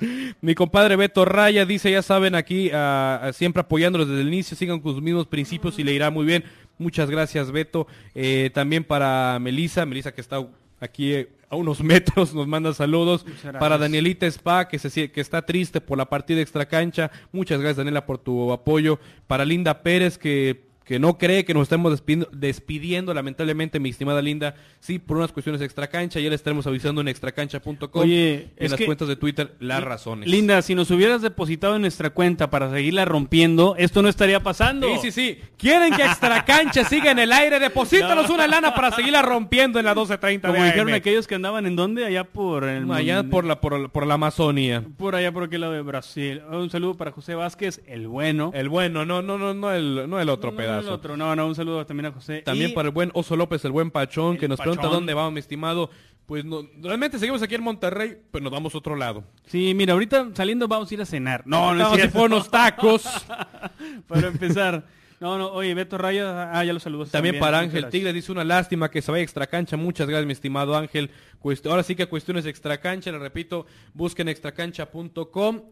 Mi compadre Beto Raya dice, ya saben, aquí uh, siempre apoyándolos desde el inicio, sigan con sus mismos principios y le irá muy bien. Muchas gracias, Beto. Eh, también para Melisa, Melisa que está aquí eh, a unos metros nos manda saludos. Para Danielita Spa que se que está triste por la partida extra cancha muchas gracias Daniela por tu apoyo. Para Linda Pérez que que no cree que nos estemos despidiendo, despidiendo, lamentablemente, mi estimada Linda, sí, por unas cuestiones extra cancha, ya le estaremos avisando en extracancha.com en las cuentas de Twitter las razones. Linda, si nos hubieras depositado en nuestra cuenta para seguirla rompiendo, esto no estaría pasando. Sí, sí, sí. ¿Quieren que extracancha siga en el aire? Deposítanos una lana para seguirla rompiendo en la 12.30 Como dijeron aquellos que andaban en dónde? Allá por el... Allá por la, por, por la Amazonía. Por allá por aquel lado de Brasil. Un saludo para José Vázquez, el bueno. El bueno, no, no, no, no el, no el otro No, pedazo. Otro. No, no, un saludo también a José. También Y- para el buen Oso López, el buen Pachón, que nos pregunta dónde vamos, mi estimado. Pues no, realmente seguimos aquí en Monterrey, pues nos vamos a otro lado. Sí, mira, ahorita saliendo vamos a ir a cenar. No, no ir cierto. por unos tacos. para empezar. No, no, oye, Beto Raya, ah, ya lo saludos. También para Ángel gracias. Tigre dice una lástima que se vaya extra cancha. Muchas gracias, mi estimado Ángel. Cuest- Ahora sí que cuestiones extra cancha, le repito, busquen extracancha.com.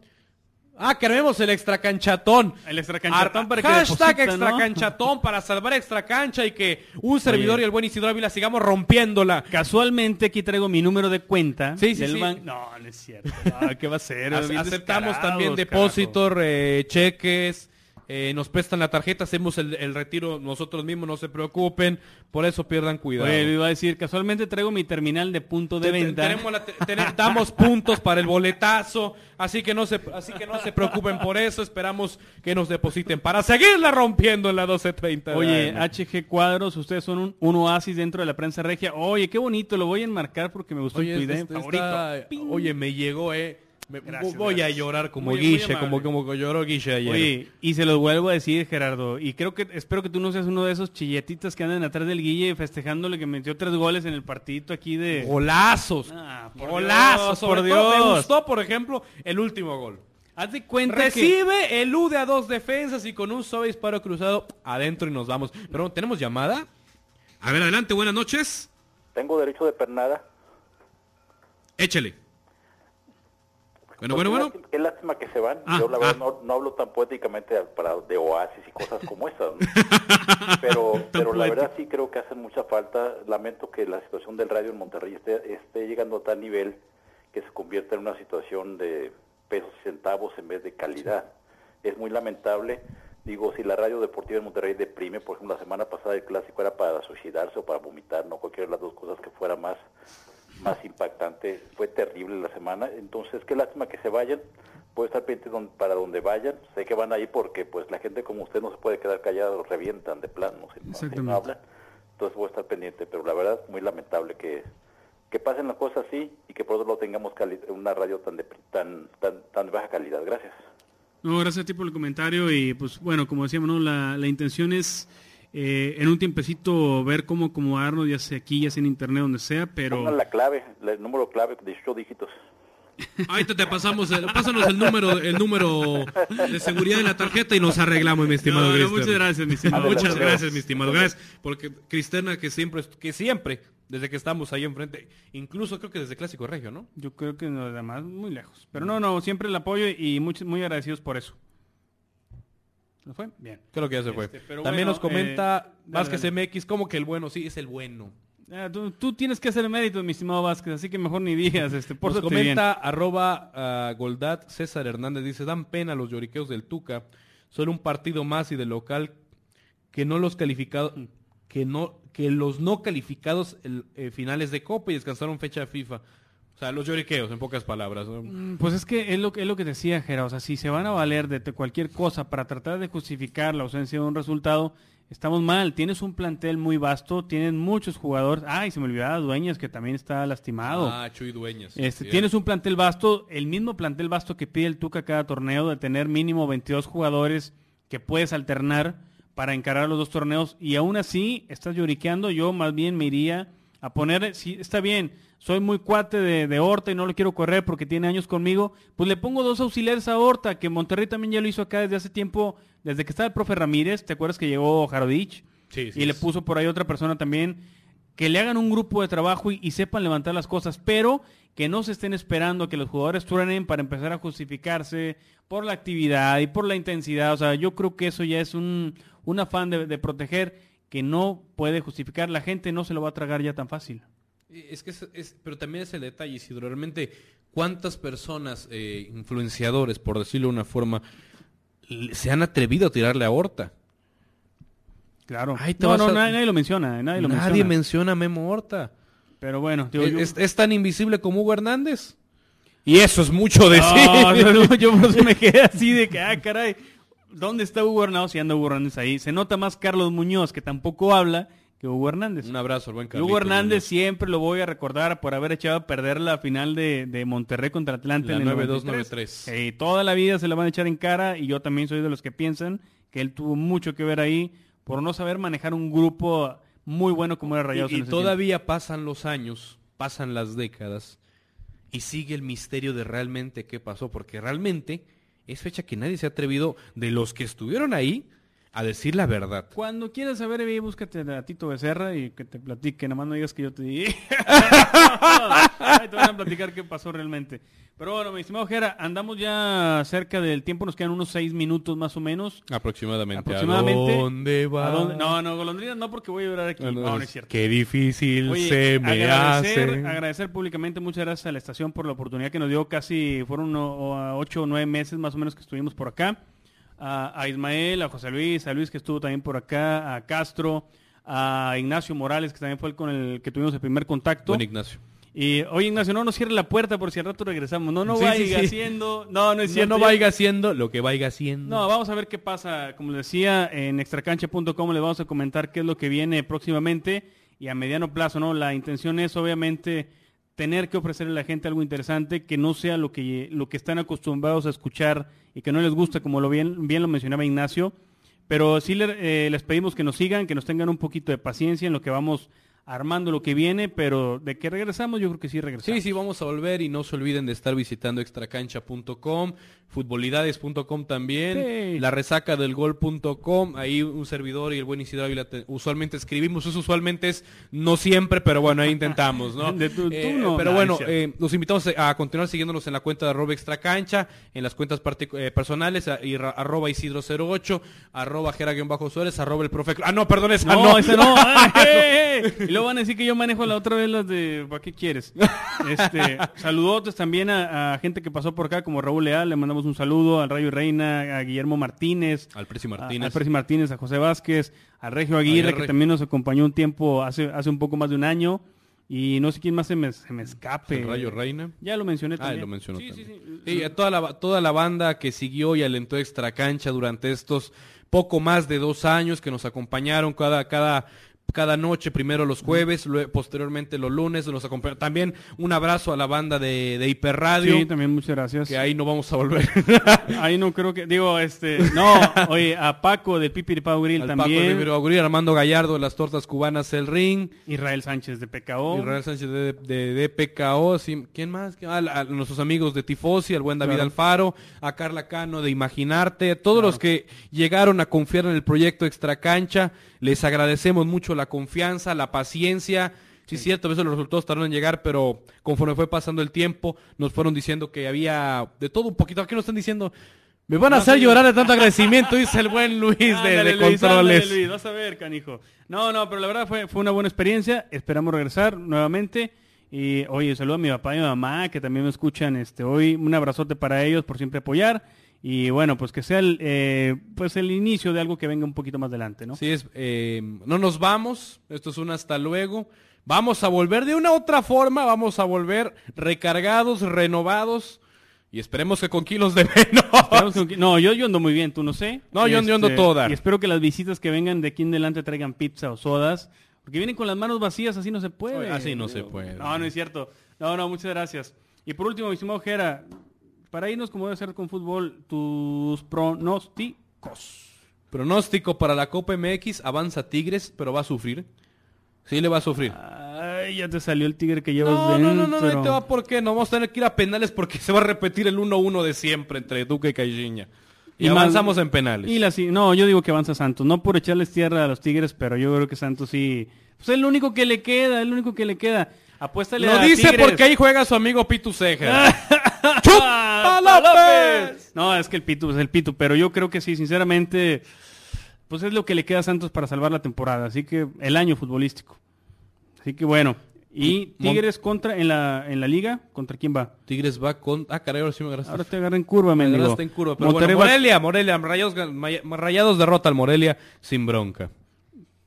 Ah, queremos el extracanchatón. El extracanchatón Ar- para que Hashtag deposita, ¿no? extracanchatón para salvar extra cancha y que un servidor Oye. y el buen Isidro Ávila sigamos rompiéndola. Casualmente aquí traigo mi número de cuenta. Sí, sí, del sí. ban- No, no es cierto. Ah, ¿Qué va a ser? Aceptamos también depósitos, eh, cheques, eh, nos prestan la tarjeta, hacemos el, el retiro nosotros mismos, no se preocupen, por eso pierdan cuidado. Oye, le iba a decir, casualmente traigo mi terminal de punto de venta. tenemos la damos puntos para el boletazo, así que no se así que no se preocupen por eso, esperamos que nos depositen para seguirla rompiendo en la 1230. de Oye. HG Cuadros, ustedes son un, un oasis dentro de la prensa regia. Oye, qué bonito, lo voy a enmarcar porque me gustó Oye, tu idea este- favorito. está- oye, me llegó, eh. Me- Gracias, voy a llorar como Muy- Guille, como, como lloró Guille ayer. Oye, y se los vuelvo a decir, Gerardo, y creo que espero que tú no seas uno de esos chilletitas que andan atrás del Guille festejándole que metió tres goles en el partidito aquí de... golazos. Ah, por golazos, Dios, por todo Me Dios. gustó, por ejemplo, el último gol. Haz de cuenta que... Recibe, elude a dos defensas y con un suave disparo cruzado adentro y nos vamos. Pero tenemos llamada. A ver, adelante, buenas noches. Tengo derecho de pernada. Échele. Bueno, Pues bueno, bueno. lástima- lástima que se van. Ah, Yo la verdad ah. no, no hablo tan poéticamente para, de oasis y cosas como esas. ¿no? pero pero la verdad sí creo que hacen mucha falta. Lamento que la situación del radio en Monterrey esté, esté llegando a tal nivel que se convierta en una situación de pesos y centavos en vez de calidad. Es muy lamentable. Digo, si la radio deportiva en Monterrey deprime, por ejemplo, la semana pasada el clásico era para suicidarse o para vomitar, no cualquiera de las dos cosas que fuera más más impactante. Fue terrible la semana. Entonces, qué lástima que se vayan. Puedo estar pendiente don- para donde vayan. Sé que van ahí porque pues la gente como usted no se puede quedar callada, los revientan de plano si no, hablan. Entonces voy a estar pendiente, pero la verdad muy lamentable que, que pasen las cosas así y que por otro lado tengamos una radio tan de, tan, tan, tan de baja calidad. Gracias. No, gracias a ti por el comentario y pues bueno, como decíamos, ¿no? la, la intención es eh, en un tiempecito ver cómo acomodarnos, ya sea aquí, ya sea en internet, donde sea, pero... Pongan la clave, la- el número clave de 18 dígitos. Ahorita te pasamos, el, pásanos el número, el número de seguridad de la tarjeta y nos arreglamos, mi estimado No, no, muchas gracias, mi estimado. Muchas gracias, mi estimado. Gracias, porque Cristiana que siempre, que siempre, desde que estamos ahí enfrente, incluso creo que desde Clásico Regio, ¿no? Yo creo que los demás muy lejos. Pero no, no, siempre el apoyo y muchos muy agradecidos por eso. ¿No fue? Bien. Creo que ya se fue. Este, También bueno, nos comenta eh, Vázquez dale, MX, como que el bueno, sí, es el bueno. Ah, tú, tú tienes que hacer mérito, mi estimado Vázquez, así que mejor ni digas, este, por Nos comenta arroba ah, Goldat César Hernández, dice, dan pena los lloriqueos del Tuca, solo un partido más y de local que no los calificados, que no, que los no calificados el, eh, finales de Copa y descansaron fecha FIFA. O sea, los lloriqueos, en pocas palabras. Mm, Pues es que es lo, que- es lo que decía Gera, o sea, si se van a valer de cualquier cosa para tratar de justificar la ausencia de un resultado, estamos mal. Tienes un plantel muy vasto, tienen muchos jugadores. Ay, se me olvidaba Dueñas, que también está lastimado. Ah, Chuy Dueñas. Este, Sí, tienes un plantel vasto, el mismo plantel vasto que pide el Tuca cada torneo, de tener mínimo 22 jugadores que puedes alternar para encarar los dos torneos y aún así estás lloriqueando, yo más bien me iría a poner, si está bien, soy muy cuate de, de Horta y no lo quiero correr porque tiene años conmigo, pues le pongo dos auxiliares a Horta, que Monterrey también ya lo hizo acá desde hace tiempo, desde que estaba el profe Ramírez, ¿te acuerdas que llegó Jarodich? Sí, sí, y le puso por ahí otra persona también, que le hagan un grupo de trabajo y, y sepan levantar las cosas, pero que no se estén esperando a que los jugadores truenen para empezar a justificarse por la actividad y por la intensidad. O sea, yo creo que eso ya es un, un afán de, de proteger que no puede justificar. La gente no se lo va a tragar ya tan fácil. Es que es, es- pero también es el detalle, Isidro, realmente cuántas personas, eh, influenciadores, por decirlo de una forma, se han atrevido a tirarle a Horta. Claro. Ay, no, vas no, a- nadie, nadie lo menciona. Nadie, lo Nadie menciona. menciona a Memo Horta. Pero bueno, digo, Es, yo- es- tan invisible como Hugo Hernández. Y eso es mucho decir. No, no, yo me quedé así de que, ah, caray, ¿dónde está Hugo Hernández? Si anda Hugo Hernández ahí. Se nota más Carlos Muñoz, que tampoco habla, que Hugo Hernández. Un abrazo al buen Y Carlitos Hugo Hernández Muñoz. siempre lo voy a recordar por haber echado a perder la final de, de Monterrey contra Atlante La en el 9-2, 93. 9-3. Eh, toda la vida se la van a echar en cara y yo también soy de los que piensan que él tuvo mucho que ver ahí por no saber manejar un grupo muy bueno como era Rayados Y, en y ese todavía pasan los años, pasan las décadas, y sigue el misterio de realmente qué pasó, porque realmente es fecha que nadie se ha atrevido, de los que estuvieron ahí, a decir la verdad. Cuando quieras saber, ve, búscate a Tito Becerra y que te platique, nada más no digas que yo te di. Ahí te van a platicar qué pasó realmente. Pero bueno, mi estimado Jera, andamos ya cerca del tiempo, nos quedan unos seis minutos más o menos. Aproximadamente. Aproximadamente. ¿A dónde va? ¿A dónde? No, no, golondrina no porque voy a llorar aquí. Ah, No, no es cierto. Qué difícil Oye, se me agradecer, hace. agradecer públicamente, muchas gracias a la estación por la oportunidad que nos dio, casi fueron uno- ocho o nueve meses más o menos que estuvimos por acá. A, a Ismael, a José Luis, a Luis que estuvo también por acá, a Castro, a Ignacio Morales que también fue el con el que tuvimos el primer contacto. Buen Ignacio. Y oye Ignacio, no nos cierre la puerta por si al rato regresamos. No, no Sí, vaya sí, sí. haciendo. No, no es No, cierto. no ya- vaya haciendo lo que vaya haciendo. no, vamos a ver qué pasa. Como les decía, en extracancha.com les vamos a comentar qué es lo que viene próximamente y a mediano plazo, ¿no? La intención es obviamente tener que ofrecerle a la gente algo interesante que no sea lo que, lo que están acostumbrados a escuchar y que no les gusta, como lo bien, bien lo mencionaba Ignacio. Pero sí le- eh, les pedimos que nos sigan, que nos tengan un poquito de paciencia en lo que vamos armando lo que viene, pero de que regresamos, yo creo que sí regresamos. Sí, sí, vamos a volver y no se olviden de estar visitando extracancha.com, futbolidades.com también, Sí. la resaca del gol.com, ahí un servidor y el buen Isidro Ávila te- usualmente escribimos, eso usualmente es no siempre, pero bueno, ahí intentamos, ¿no? De tu- tú Eh, no, pero no, bueno, eh, los invitamos a continuar siguiéndonos en la cuenta de arroba extracancha, en las cuentas eh, personales, a- y ra- arroba Isidro08, arroba Jera-Suárez, arroba el profe... Ah, no, perdón, esa No, no. ese no. Ah, eh, eh. Y luego van a decir que yo manejo la otra vez las de ¿para qué quieres? Este, saludotes también a, a gente que pasó por acá, como Raúl Leal, le mandamos un saludo al Rayo Reina, a Guillermo Martínez, Al Preci a- Martínez. al Percy Martínez, a José Vázquez, a Regio Aguirre, que también nos acompañó un tiempo, hace, hace un poco más de un año. Y no sé quién más se me, se me escape. El Rayo Reina. Ya lo mencioné Ah, también. lo mencionó Sí, sí, también. sí. Sí, a toda la, toda la banda que siguió y alentó Extra Cancha durante estos poco más de dos años que nos acompañaron cada, cada cada noche, primero los jueves, posteriormente los lunes, los acompaña. También un abrazo a la banda de, de Hiperradio. Sí, también muchas gracias. Que ahí no vamos a volver. ahí no creo que, digo, este, no, oye, a Paco de Pipiripau Grill también. Paco de Armando Gallardo de las tortas cubanas El Ring. Israel Sánchez de PKO. Israel Sánchez de, de, PKO, ¿quién más? Ah, a, nuestros amigos de Tifosi, al buen David Alfaro, a Carla Cano de Imaginarte, todos los que llegaron a confiar en el proyecto Extra Cancha. Les agradecemos mucho la confianza, la paciencia. Sí, es cierto, a veces los resultados tardaron en llegar, pero conforme fue pasando el tiempo, nos fueron diciendo que había de todo un poquito. Aquí nos están diciendo, me van a hacer llorar de tanto agradecimiento, dice el buen Luis de, controles. Luis, vas a ver, canijo. No, no, pero la verdad fue, fue una buena experiencia. Esperamos regresar nuevamente. Y oye, saludo a mi papá y mi mamá que también me escuchan este hoy. Un abrazote para ellos por siempre apoyar y bueno, pues que sea el, eh, pues el inicio de algo que venga un poquito más adelante, ¿no? Sí, es, eh, no nos vamos, esto es un hasta luego. Vamos a volver de una otra forma, vamos a volver recargados, renovados y esperemos que con kilos de menos. no, yo, yo ando muy bien, tú no sé. No, yo, ando este, toda. Y espero que las visitas que vengan de aquí en adelante traigan pizza o sodas, porque vienen con las manos vacías, así no se puede. Así no se puede. No, no es cierto. No, no, muchas gracias. Y por último, mi estimado Jera, para irnos como debe ser con fútbol, tus pronósticos. Pronóstico para la Copa MX, avanza Tigres, pero va a sufrir. Sí le va a sufrir. Ay, ya te salió el Tigre que llevas no, dentro. No, no, no, no te va por qué. No vamos a tener que ir a penales porque se va a repetir el 1-1 de siempre entre Duque y Caixinha. Y, avanzamos en penales. Y la, no, yo digo que avanza Santos. No por echarles tierra a los Tigres, pero yo creo que Santos sí. Pues es el único que le queda, el único que le queda. Apuéstale Lo dice porque ahí juega su amigo Pitu Ceja. No, es que el Pitu es el Pitu, pero yo creo que sí, sinceramente, pues es lo que le queda a Santos para salvar la temporada, así que el año futbolístico. Así que bueno, y Tigres contra en la en la liga, ¿contra quién va? Tigres va con Ah, caray, ahora sí me agarraste. Ahora te agarra en curva, me agarraste en curva, pero Morelia, Morelia, Rayados, Rayados derrota al Morelia sin bronca.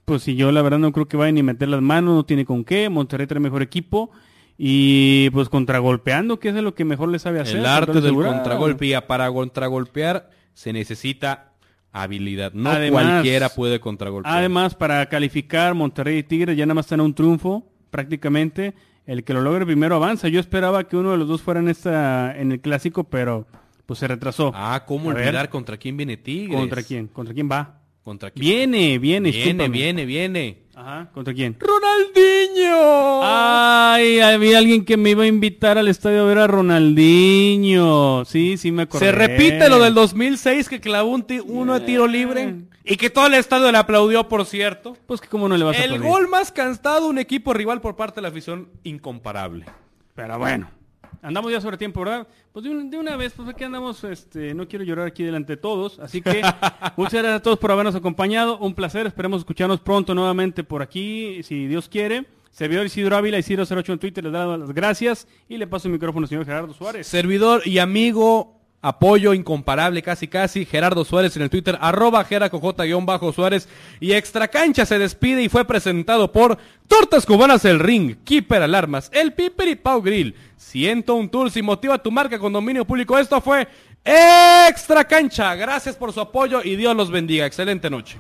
Pues si yo la verdad no creo que vaya ni meter las manos, no tiene con qué, Monterrey trae mejor equipo y pues contragolpeando, que es lo que mejor le sabe hacer. El arte del contragolpe y para contragolpear se necesita habilidad. No cualquiera puede contragolpear. Además, para calificar Monterrey y Tigres ya nada más están a un triunfo prácticamente. El que lo logre primero avanza. Yo esperaba que uno de los dos fuera en, esta, en el clásico, pero pues se retrasó. Ah, ¿cómo olvidar contra quién viene Tigres? ¿Contra quién? ¿Contra quién va? ¿Contra quién? Viene, viene, viene, viene, viene. Ajá, ¿contra quién? ¡Ronaldinho! Ay, había alguien que me iba a invitar al estadio a ver a Ronaldinho. Sí, sí me acuerdo. Se repite lo del 2006 que clavó un uno de tiro libre y que todo el estadio le aplaudió, por cierto. Pues que cómo no le vas a El gol más cansado un equipo rival por parte de la afición incomparable. Pero bueno. Andamos ya sobre tiempo, ¿verdad? Pues de, una vez, pues aquí andamos, este, no quiero llorar aquí delante de todos, así que muchas gracias a todos por habernos acompañado, un placer, esperemos escucharnos pronto nuevamente por aquí, si Dios quiere. Servidor Isidro Ávila, Isidro 08 en Twitter, les da las gracias y le paso el micrófono al señor Gerardo Suárez. Servidor y amigo apoyo incomparable casi casi, Gerardo Suárez en el Twitter, arroba bajo suárez y Extra Cancha se despide y fue presentado por Tortas Cubanas El Ring, Keeper Alarmas, El Piper y Pau Grill. Siento un tour y motiva tu marca con dominio público. Esto fue Extra Cancha. Gracias por su apoyo y Dios los bendiga. Excelente noche.